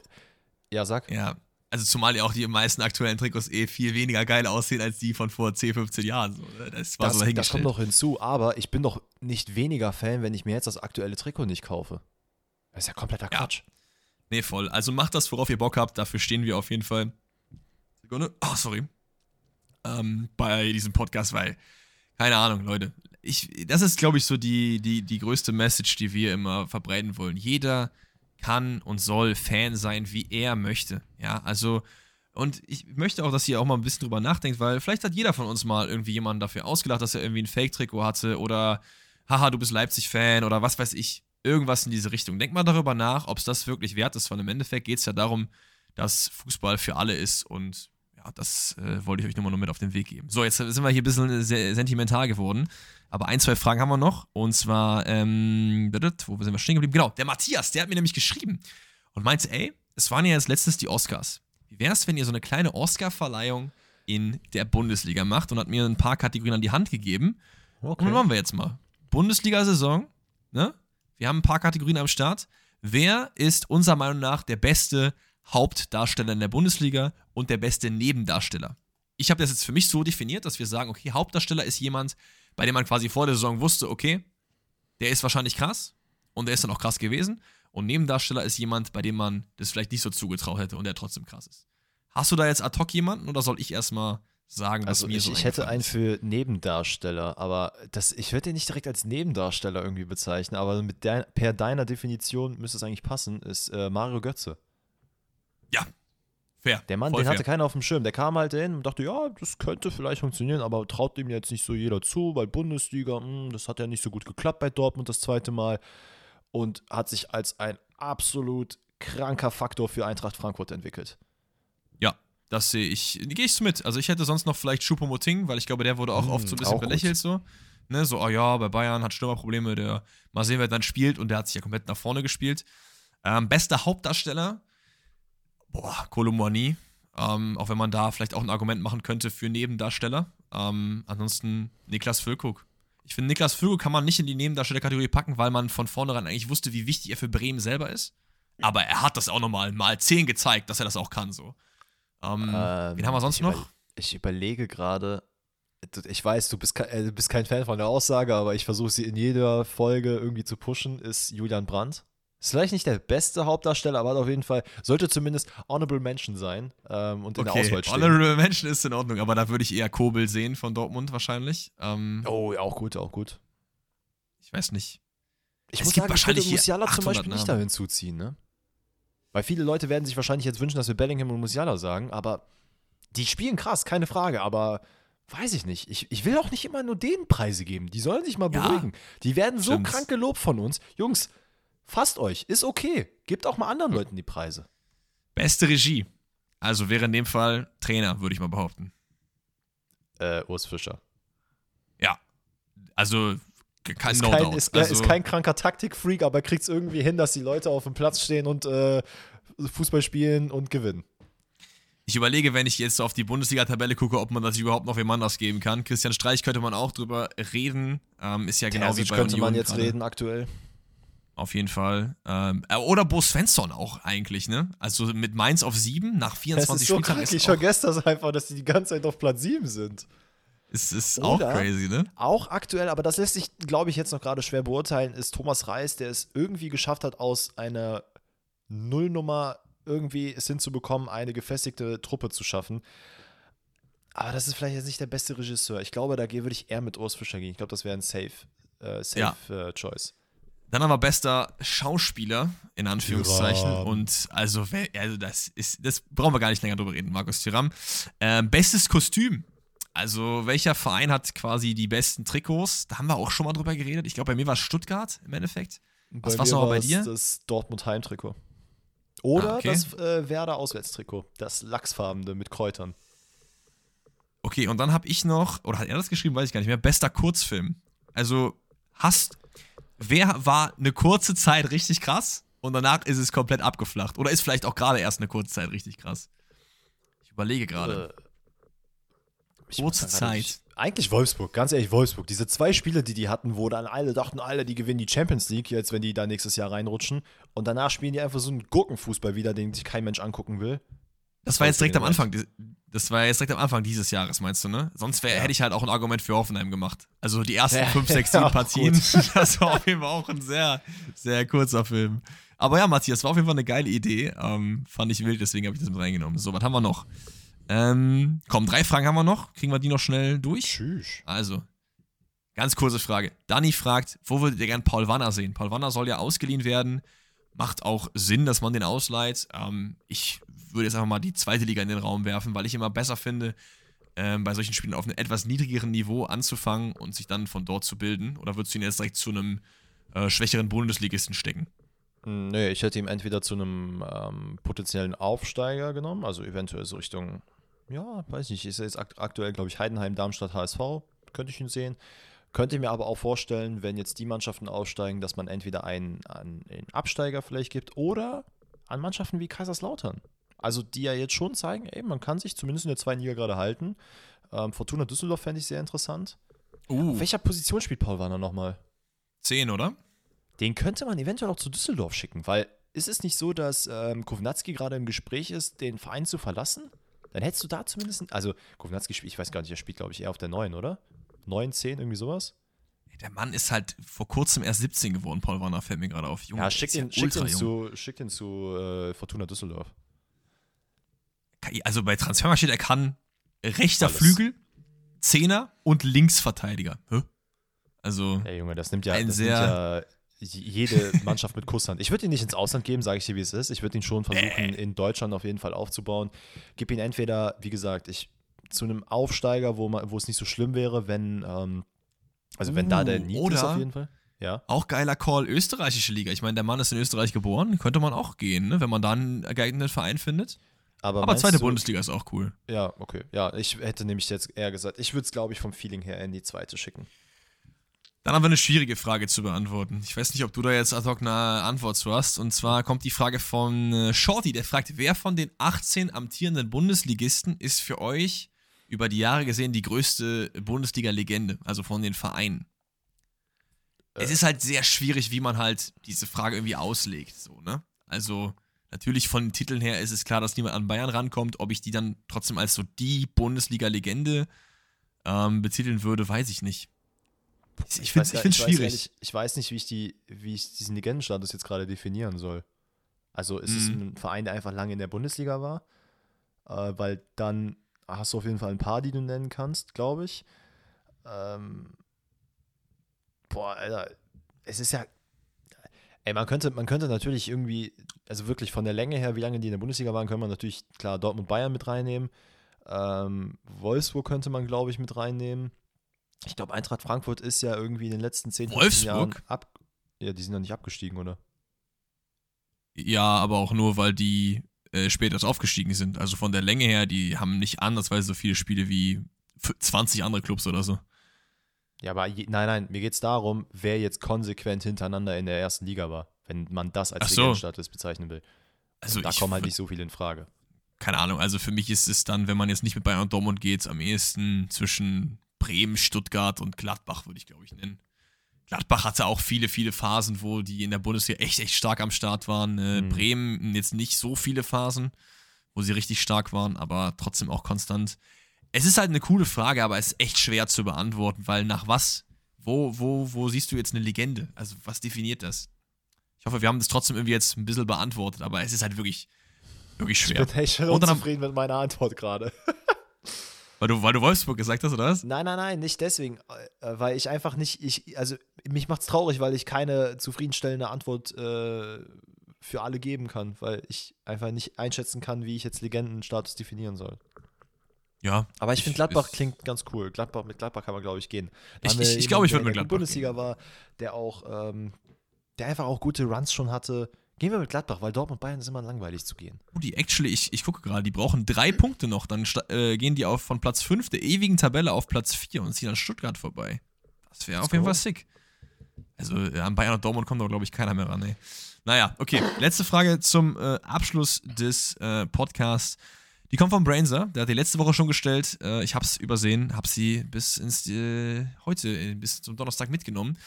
ja sag, Ja, Also zumal ja auch die meisten aktuellen Trikots eh viel weniger geil aussehen als die von vor 10, 15 Jahren. Ne? das, war Das, so das kommt noch hinzu, aber ich bin doch nicht weniger Fan, wenn ich mir jetzt das aktuelle Trikot nicht kaufe. Das ist ja kompletter Ja. Quatsch. Nee, voll. Also macht das, worauf ihr Bock habt. Dafür stehen wir auf jeden Fall. Sekunde. Oh, sorry. Ähm, bei diesem Podcast, weil, keine Ahnung, Leute. Ich, das ist, glaube ich, so die, die, die größte Message, die wir immer verbreiten wollen. Jeder kann und soll Fan sein, wie er möchte. Ja, also, und ich möchte auch, dass ihr auch mal ein bisschen drüber nachdenkt, weil vielleicht hat jeder von uns mal irgendwie jemanden dafür ausgelacht, dass er irgendwie ein Fake-Trikot hatte oder, haha, du bist Leipzig-Fan oder was weiß ich. Irgendwas in diese Richtung. Denkt mal darüber nach, ob es das wirklich wert ist, weil im Endeffekt geht es ja darum, dass Fußball für alle ist und ja, das äh, wollte ich euch nur mal nur mit auf den Weg geben. So, jetzt sind wir hier ein bisschen sentimental geworden. Aber ein, zwei Fragen haben wir noch. Und zwar, ähm, wo sind wir stehen geblieben? Genau, der Matthias, der hat mir nämlich geschrieben und meinte, ey, es waren ja jetzt letztens die Oscars. Wie wäre es, wenn ihr so eine kleine Oscar-Verleihung in der Bundesliga macht und hat mir ein paar Kategorien an die Hand gegeben. Und dann machen wir jetzt mal. Bundesliga-Saison, ne? Wir haben ein paar Kategorien am Start. Wer ist unserer Meinung nach der beste Hauptdarsteller in der Bundesliga und der beste Nebendarsteller? Ich habe das jetzt für mich so definiert, dass wir sagen, okay, Hauptdarsteller ist jemand, bei dem man quasi vor der Saison wusste, okay, der ist wahrscheinlich krass und der ist dann auch krass gewesen. Und Nebendarsteller ist jemand, bei dem man das vielleicht nicht so zugetraut hätte und der trotzdem krass ist. Hast du da jetzt ad hoc jemanden oder soll ich erstmal sagen, was Also mir ich, so ich hätte einen für Nebendarsteller, aber das, ich würde den nicht direkt als Nebendarsteller irgendwie bezeichnen, aber mit der, per deiner Definition müsste es eigentlich passen, ist äh, Mario Götze. Ja, fair. Der Mann, voll den hatte fair. keiner auf dem Schirm. Der kam halt hin und dachte, ja, das könnte vielleicht funktionieren, aber traut ihm jetzt nicht so jeder zu, weil Bundesliga, hm, das hat ja nicht so gut geklappt bei Dortmund das zweite Mal und hat sich als ein absolut kranker Faktor für Eintracht Frankfurt entwickelt. Ja, das sehe ich. Gehe ich mit. Also ich hätte sonst noch vielleicht Choupo-Moting, weil ich glaube, der wurde auch Mm, oft so ein bisschen auch gut. belächelt so. Ne, so, oh ja, bei Bayern hat Stürmerprobleme, der mal sehen, wer dann spielt und der hat sich ja komplett nach vorne gespielt. Ähm, bester Hauptdarsteller, boah, Kolomwani. Ähm, auch wenn man da vielleicht auch ein Argument machen könnte für Nebendarsteller. Ähm, ansonsten Niklas Füllkrug. Ich finde, Niklas Füllkrug kann man nicht in die Nebendarstellerkategorie packen, weil man von vornherein eigentlich wusste, wie wichtig er für Bremen selber ist. Aber er hat das auch nochmal mal 10 gezeigt, dass er das auch kann, so. Ähm, Ähm, wen haben wir sonst ich noch? Ich überlege gerade, ich weiß, du bist, äh, du bist kein Fan von der Aussage, aber ich versuche sie in jeder Folge irgendwie zu pushen, ist Julian Brandt. Ist vielleicht nicht der beste Hauptdarsteller, aber auf jeden Fall, sollte zumindest Honorable Mention sein ähm, und in der Auswahl stehen. Honorable Mention ist in Ordnung, aber da würde ich eher Kobel sehen von Dortmund wahrscheinlich. Ähm, Oh, ja, auch gut, auch gut. Ich weiß nicht. Ich Es muss gibt sagen, ich wahrscheinlich hier Musiala zum 800 Beispiel nicht Namen. da hinzuziehen, ne? Weil viele Leute werden sich wahrscheinlich jetzt wünschen, dass wir Bellingham und Musiala sagen, aber die spielen krass, keine Frage, aber weiß ich nicht. Ich, ich will auch nicht immer nur denen Preise geben. Die sollen sich mal Ja, beruhigen. Die werden so stimmt. krank gelobt von uns. Jungs, fasst euch, ist okay. Gebt auch mal anderen Leuten die Preise. Beste Regie. Also wäre in dem Fall Trainer, würde ich mal behaupten. Äh, Urs Fischer. Ja. Also, kein Ist, No kein, ist, also, ist kein kranker Taktikfreak, aber kriegt es irgendwie hin, dass die Leute auf dem Platz stehen und äh, Fußball spielen und gewinnen. ich überlege, wenn ich jetzt so auf die Bundesliga-Tabelle gucke, ob man das überhaupt noch jemand anders geben kann. Christian Streich könnte man auch drüber reden. Ähm, ist ja genau wie Terzic bei könnte Union man jetzt gerade. reden aktuell. Auf jeden Fall. Ähm, äh, oder Bo Svensson auch eigentlich, ne? Also mit Mainz auf 7 nach Das 24 ist so Spieltagen krank, ich ist, auch, vergesse das einfach, dass die die ganze Zeit auf Platz 7 sind. ist, ist auch crazy, ne? Auch aktuell, aber das lässt sich, glaube ich, jetzt noch gerade schwer beurteilen, ist Thomas Reis, der es irgendwie geschafft hat, aus einer Nullnummer irgendwie es hinzubekommen, eine gefestigte Truppe zu schaffen. Aber das ist vielleicht jetzt nicht der beste Regisseur. Ich glaube, da gehe- würde ich eher mit Urs Fischer gehen. Ich glaube, das wäre ein safe, äh, safe äh, Choice. Dann haben wir bester Schauspieler, in Anführungszeichen. Thuram. Und also, also das ist, das brauchen wir gar nicht länger drüber reden, Markus Thuram. Ähm, bestes Kostüm. Also, welcher Verein hat quasi die besten Trikots? Da haben wir auch schon mal drüber geredet. Ich glaube, bei mir war es Stuttgart im Endeffekt. Was war's mir noch bei dir? Das Dortmund Heimtrikot. Oder Ah, okay. das äh, Werder Auswärtstrikot. Das Lachsfarbene mit Kräutern. Okay, und dann habe ich noch, oder hat er das geschrieben, weiß ich gar nicht mehr, bester Kurzfilm. Also, hast, wer war eine kurze Zeit richtig krass und danach ist es komplett abgeflacht? Oder ist vielleicht auch gerade erst eine kurze Zeit richtig krass? Ich überlege gerade. Äh, Kurze Zeit. Ich, eigentlich Wolfsburg, ganz ehrlich, Wolfsburg. Diese zwei Spiele, die die hatten, wo dann alle dachten, alle, die gewinnen die Champions League, jetzt, wenn die da nächstes Jahr reinrutschen. Und danach spielen die einfach so einen Gurkenfußball wieder, den sich kein Mensch angucken will. Das war jetzt direkt am Anfang. Das war jetzt direkt am Anfang dieses Jahres, meinst du, ne? Sonst wär, ja. hätte ich halt auch ein Argument für Hoffenheim gemacht. Also die ersten 5, 6, 7 Partien, das war auf jeden Fall auch ein sehr, sehr kurzer Film. Aber ja, Matthias, war auf jeden Fall eine geile Idee. Ähm, fand ich wild, deswegen habe ich das mit reingenommen. So, was haben wir noch? Ähm, komm, drei Fragen haben wir noch. Kriegen wir die noch schnell durch? Tschüss. Also, ganz kurze Frage. Danny fragt, wo würdet ihr gern Paul Wanner sehen? Paul Wanner soll ja ausgeliehen werden. Macht auch Sinn, dass man den ausleiht. Ähm, ich würde jetzt einfach mal die zweite Liga in den Raum werfen, weil ich immer besser finde, ähm, bei solchen Spielen auf einem etwas niedrigeren Niveau anzufangen und sich dann von dort zu bilden? Oder würdest du ihn jetzt direkt zu einem äh, schwächeren Bundesligisten stecken? Hm, nee, ich hätte ihn entweder zu einem ähm, potenziellen Aufsteiger genommen, also eventuell so Richtung, ja, weiß nicht, ist jetzt aktuell, glaube ich, Heidenheim, Darmstadt, HSV, könnte ich ihn sehen. Könnte mir aber auch vorstellen, wenn jetzt die Mannschaften aussteigen, dass man entweder einen, einen Absteiger vielleicht gibt oder an Mannschaften wie Kaiserslautern. Also die ja jetzt schon zeigen, ey, man kann sich zumindest in der zweiten Liga gerade halten. Ähm, Fortuna Düsseldorf fände ich sehr interessant. Uh. Auf welcher Position spielt Paul Warner nochmal? Zehn, oder? Den könnte man eventuell auch zu Düsseldorf schicken, weil ist es nicht so, dass ähm, Kovnatski gerade im Gespräch ist, den Verein zu verlassen? Dann hättest du da zumindest, also Kovnatski spielt, ich weiß gar nicht, er spielt glaube ich eher auf der 9, oder? 9, 10, irgendwie sowas? Der Mann ist halt vor kurzem erst 17 geworden, Paul Warner, fällt mir gerade auf. Junge, ja, schick den, schick den zu, schick den zu äh, Fortuna Düsseldorf also bei Transfermarkt steht, er kann rechter Alles. Flügel, Zehner und Linksverteidiger. Hä? Also. Ey Junge, das nimmt ja, das sehr nimmt ja jede Mannschaft mit Kusshand. Ich würde ihn nicht ins Ausland geben, sage ich dir, wie es ist. Ich würde ihn schon versuchen, äh. in Deutschland auf jeden Fall aufzubauen. Gib ihn entweder, wie gesagt, ich zu einem Aufsteiger, wo, man, wo es nicht so schlimm wäre, wenn, ähm, also wenn uh, da der uh, Need ist auf jeden Fall. Ja. Auch geiler Call, österreichische Liga. Ich meine, der Mann ist in Österreich geboren, könnte man auch gehen, ne? wenn man da einen geeigneten Verein findet. Aber, Aber zweite du, Bundesliga ist auch cool. Ja, okay. Ja, ich hätte nämlich jetzt eher gesagt, ich würde es, glaube ich, vom Feeling her in die zweite schicken. Dann haben wir eine schwierige Frage zu beantworten. Ich weiß nicht, ob du da jetzt ad hoc eine Antwort zu hast. Und zwar kommt die Frage von äh, Shorty, der fragt, wer von den 18 amtierenden Bundesligisten ist für euch über die Jahre gesehen die größte Bundesliga-Legende, also von den Vereinen? Äh. Es ist halt sehr schwierig, wie man halt diese Frage irgendwie auslegt, so, ne? Also, Natürlich von den Titeln her ist es klar, dass niemand an Bayern rankommt. Ob ich die dann trotzdem als so die Bundesliga-Legende ähm, betiteln würde, weiß ich nicht. Ich, ich finde es schwierig. Ehrlich, ich weiß nicht, wie ich, die, wie ich diesen Legendenstatus jetzt gerade definieren soll. Also ist mhm. es ein Verein, der einfach lange in der Bundesliga war? Äh, weil dann hast du auf jeden Fall ein paar, die du nennen kannst, glaube ich. Ähm, boah, Alter, es ist ja Ey, man könnte, man könnte natürlich irgendwie, also wirklich von der Länge her, wie lange die in der Bundesliga waren, könnte man natürlich, klar, Dortmund Bayern mit reinnehmen. Ähm, Wolfsburg könnte man, glaube ich, mit reinnehmen. Ich glaube, Eintracht Frankfurt ist ja irgendwie in den letzten 10 Jahren ab. Ja, die sind ja nicht abgestiegen, oder? Ja, aber auch nur, weil die äh, später aufgestiegen sind. Also von der Länge her, die haben nicht andersweise so viele Spiele wie 20 andere Clubs oder so. Ja, aber je, nein, nein, mir geht es darum, wer jetzt konsequent hintereinander in der ersten Liga war, wenn man das als so. Legendenstatus bezeichnen will. Also da kommen halt nicht so viele in Frage. Keine Ahnung, also für mich ist es dann, wenn man jetzt nicht mit Bayern und Dortmund geht, am ehesten zwischen Bremen, Stuttgart und Gladbach, würde ich glaube ich nennen. Gladbach hatte auch viele, viele Phasen, wo die in der Bundesliga echt, echt stark am Start waren. Äh, mhm. Bremen jetzt nicht so viele Phasen, wo sie richtig stark waren, aber trotzdem auch konstant. Es ist halt eine coole Frage, aber es ist echt schwer zu beantworten, weil nach was, wo, wo, wo siehst du jetzt eine Legende? Also was definiert das? Ich hoffe, wir haben das trotzdem irgendwie jetzt ein bisschen beantwortet, aber es ist halt wirklich, wirklich schwer. Ich bin echt schon unzufrieden mit meiner Antwort gerade. weil, du, weil du Wolfsburg gesagt hast, oder was? Nein, nein, nein, nicht deswegen. Äh, weil ich einfach nicht, ich, also mich macht es traurig, weil ich keine zufriedenstellende Antwort äh, für alle geben kann, weil ich einfach nicht einschätzen kann, wie ich jetzt Legendenstatus definieren soll. Ja. Aber ich, finde, Gladbach klingt ganz cool. Gladbach, mit Gladbach kann man, glaube ich, gehen. ich ich, ich glaube, ich würde mit Gladbach. Bundesliga gehen. war, der auch, ähm, der einfach auch gute Runs schon hatte. Gehen wir mit Gladbach, weil Dortmund Bayern ist immer langweilig zu gehen. Oh, die actually, ich, ich gucke gerade, die brauchen drei Punkte noch. Dann äh, gehen die auf, von Platz 5 der ewigen Tabelle auf Platz 4 und ziehen an Stuttgart vorbei. Das wäre auf jeden Fall sick. Also an Bayern und Dortmund kommt da, glaube ich, keiner mehr ran, ey. Naja, okay. Letzte Frage zum äh, Abschluss des äh, Podcasts. Die kommt von Brainzer, der hat die letzte Woche schon gestellt. Äh, ich habe es übersehen, habe sie bis ins äh, heute, äh, bis zum Donnerstag mitgenommen.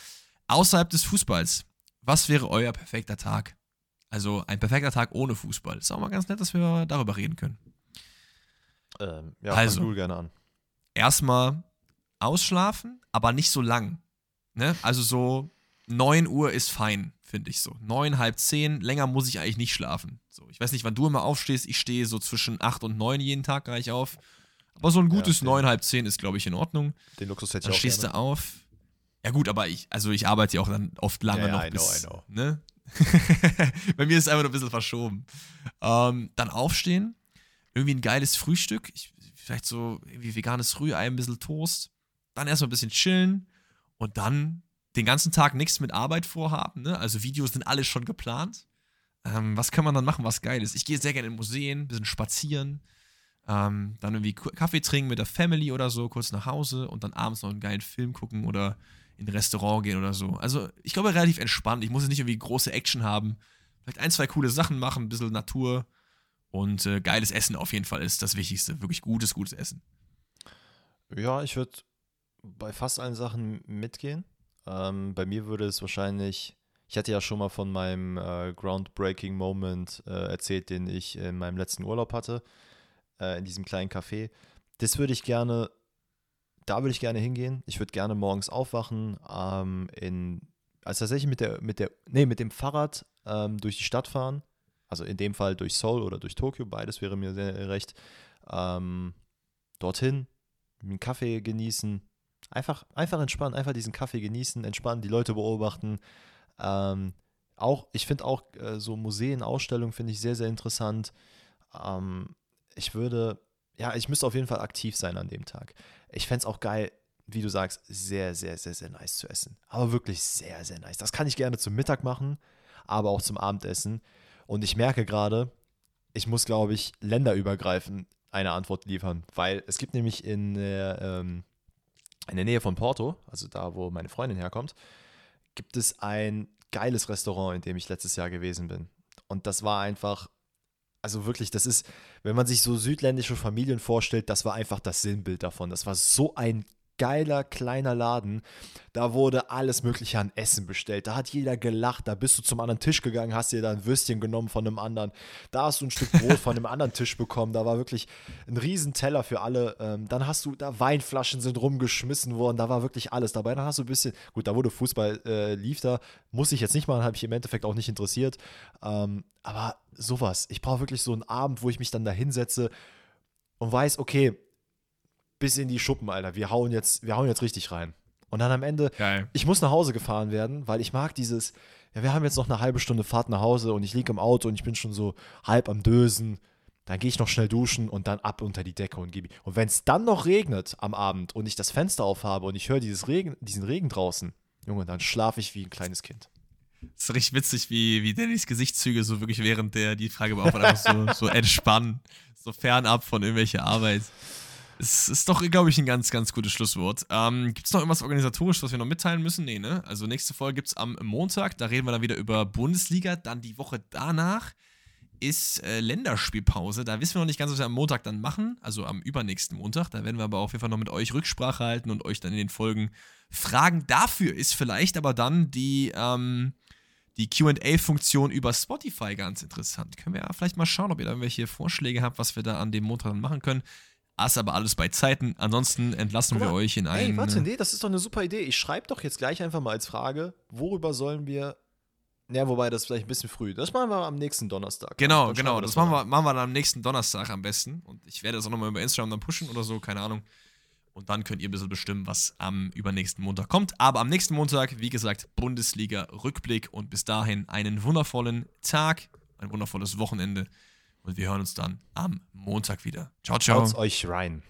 Außerhalb des Fußballs, was wäre euer perfekter Tag? Also ein perfekter Tag ohne Fußball. Ist auch mal ganz nett, dass wir darüber reden können. Ähm, ja, Also. du gerne an. erstmal ausschlafen, aber nicht so lang. Ne? Also so 9 Uhr ist fein, finde ich so. 9, halb 10, länger muss ich eigentlich nicht schlafen. So, ich weiß nicht, wann du immer aufstehst. Ich stehe so zwischen 8 und 9 jeden Tag gleich auf. Aber so ein gutes okay. 9, halb 10 ist, glaube ich, in Ordnung. Den Luxus hätte Dann ich auch stehst gerne. du auf. Ja gut, aber ich, also ich arbeite ja auch dann oft lange Ja, ja, noch I know, bis, I know. ne? Bei mir ist es einfach noch ein bisschen verschoben. Ähm, dann aufstehen, irgendwie ein geiles Frühstück, ich, vielleicht so irgendwie veganes Rührei, ein bisschen Toast, dann erstmal ein bisschen chillen und dann den ganzen Tag nichts mit Arbeit vorhaben, ne? Also Videos sind alle schon geplant. Ähm, was kann man dann machen, was geil ist? Ich gehe sehr gerne in Museen, ein bisschen spazieren, ähm, dann irgendwie Kaffee trinken mit der Family oder so, kurz nach Hause und dann abends noch einen geilen Film gucken oder in ein Restaurant gehen oder so. Also ich glaube relativ entspannt. Ich muss jetzt nicht irgendwie große Action haben. Vielleicht ein, zwei coole Sachen machen, ein bisschen Natur und äh, geiles Essen auf jeden Fall ist das Wichtigste. Wirklich gutes, gutes Essen. Ja, ich würde bei fast allen Sachen mitgehen. Ähm, bei mir würde es wahrscheinlich, ich hatte ja schon mal von meinem äh, groundbreaking Moment äh, erzählt, den ich in meinem letzten Urlaub hatte, äh, in diesem kleinen Café. Das würde ich gerne, da würde ich gerne hingehen. Ich würde gerne morgens aufwachen, ähm, in, also tatsächlich mit der, mit der, nee, mit dem Fahrrad ähm, durch die Stadt fahren. Also in dem Fall durch Seoul oder durch Tokio, beides wäre mir sehr recht. Ähm, dorthin, einen Kaffee genießen, einfach, einfach entspannen, einfach diesen Kaffee genießen, entspannen, die Leute beobachten. Ähm, auch, ich finde auch äh, so Museen, Ausstellungen finde ich sehr, sehr interessant. Ähm, ich würde, ja, ich müsste auf jeden Fall aktiv sein an dem Tag. Ich fände es auch geil, wie du sagst, sehr, sehr, sehr, sehr nice zu essen. Aber wirklich sehr, sehr nice. Das kann ich gerne zum Mittag machen, aber auch zum Abendessen. Und ich merke gerade, ich muss, glaube ich, länderübergreifend eine Antwort liefern, weil es gibt nämlich in der, ähm, in der Nähe von Porto, also da, wo meine Freundin herkommt, gibt es ein geiles Restaurant, in dem ich letztes Jahr gewesen bin. Und das war einfach, also wirklich, das ist, wenn man sich so südländische Familien vorstellt, das war einfach das Sinnbild davon. Das war so ein geiler kleiner Laden. Da wurde alles Mögliche an Essen bestellt. Da hat jeder gelacht. Da bist du zum anderen Tisch gegangen, hast dir da ein Würstchen genommen von einem anderen. Da hast du ein Stück Brot von einem anderen Tisch bekommen. Da war wirklich ein riesen Teller für alle. Ähm, dann hast du, da Weinflaschen sind rumgeschmissen worden. Da war wirklich alles dabei. Dann hast du ein bisschen, gut, da wurde Fußball, äh, lief da. Muss ich jetzt nicht machen, habe ich im Endeffekt auch nicht interessiert. Ähm, aber sowas. Ich brauche wirklich so einen Abend, wo ich mich dann da hinsetze und weiß, okay, bis in die Schuppen, Alter. Wir hauen jetzt, wir hauen jetzt richtig rein. Und dann am Ende, Geil. ich muss nach Hause gefahren werden, weil ich mag dieses, ja, wir haben jetzt noch eine halbe Stunde Fahrt nach Hause und ich liege im Auto und ich bin schon so halb am Dösen. Dann gehe ich noch schnell duschen und dann ab unter die Decke und gebe. Und wenn es dann noch regnet am Abend und ich das Fenster aufhabe und ich höre dieses Regen, diesen Regen draußen, Junge, dann schlafe ich wie ein kleines Kind. Es ist richtig witzig, wie, wie Dannys Gesichtszüge so wirklich während der die Frage beantwortet einfach so, so entspannen, so fernab von irgendwelcher Arbeit. Es ist doch, glaube ich, ein ganz, ganz gutes Schlusswort. Ähm, gibt es noch irgendwas organisatorisch, was wir noch mitteilen müssen? Nee, ne? Also nächste Folge gibt es am Montag, da reden wir dann wieder über Bundesliga. Dann die Woche danach ist äh, Länderspielpause. Da wissen wir noch nicht ganz, was wir am Montag dann machen, also am übernächsten Montag. Da werden wir aber auf jeden Fall noch mit euch Rücksprache halten und euch dann in den Folgen fragen. Dafür ist vielleicht aber dann die, ähm, die QA-Funktion über Spotify ganz interessant. Können wir ja vielleicht mal schauen, ob ihr da irgendwelche Vorschläge habt, was wir da an dem Montag dann machen können. Das aber alles bei Zeiten. Ansonsten entlassen Guck wir mal, euch in einen. Ey, warte, nee, das ist doch eine super Idee. Ich schreibe doch jetzt gleich einfach mal als Frage, worüber sollen wir. Ja, wobei das ist vielleicht ein bisschen früh. Das machen wir am nächsten Donnerstag. Genau, Dann genau. schauen Das mal machen wir, machen wir dann am nächsten Donnerstag am besten. Und ich werde das auch nochmal über Instagram dann pushen oder so, keine Ahnung. Und dann könnt ihr ein bisschen bestimmen, was am übernächsten Montag kommt. Aber am nächsten Montag, wie gesagt, Bundesliga-Rückblick. Und bis dahin einen wundervollen Tag, ein wundervolles Wochenende. Und wir hören uns dann am Montag wieder. Ciao, ciao. Schaut's euch rein.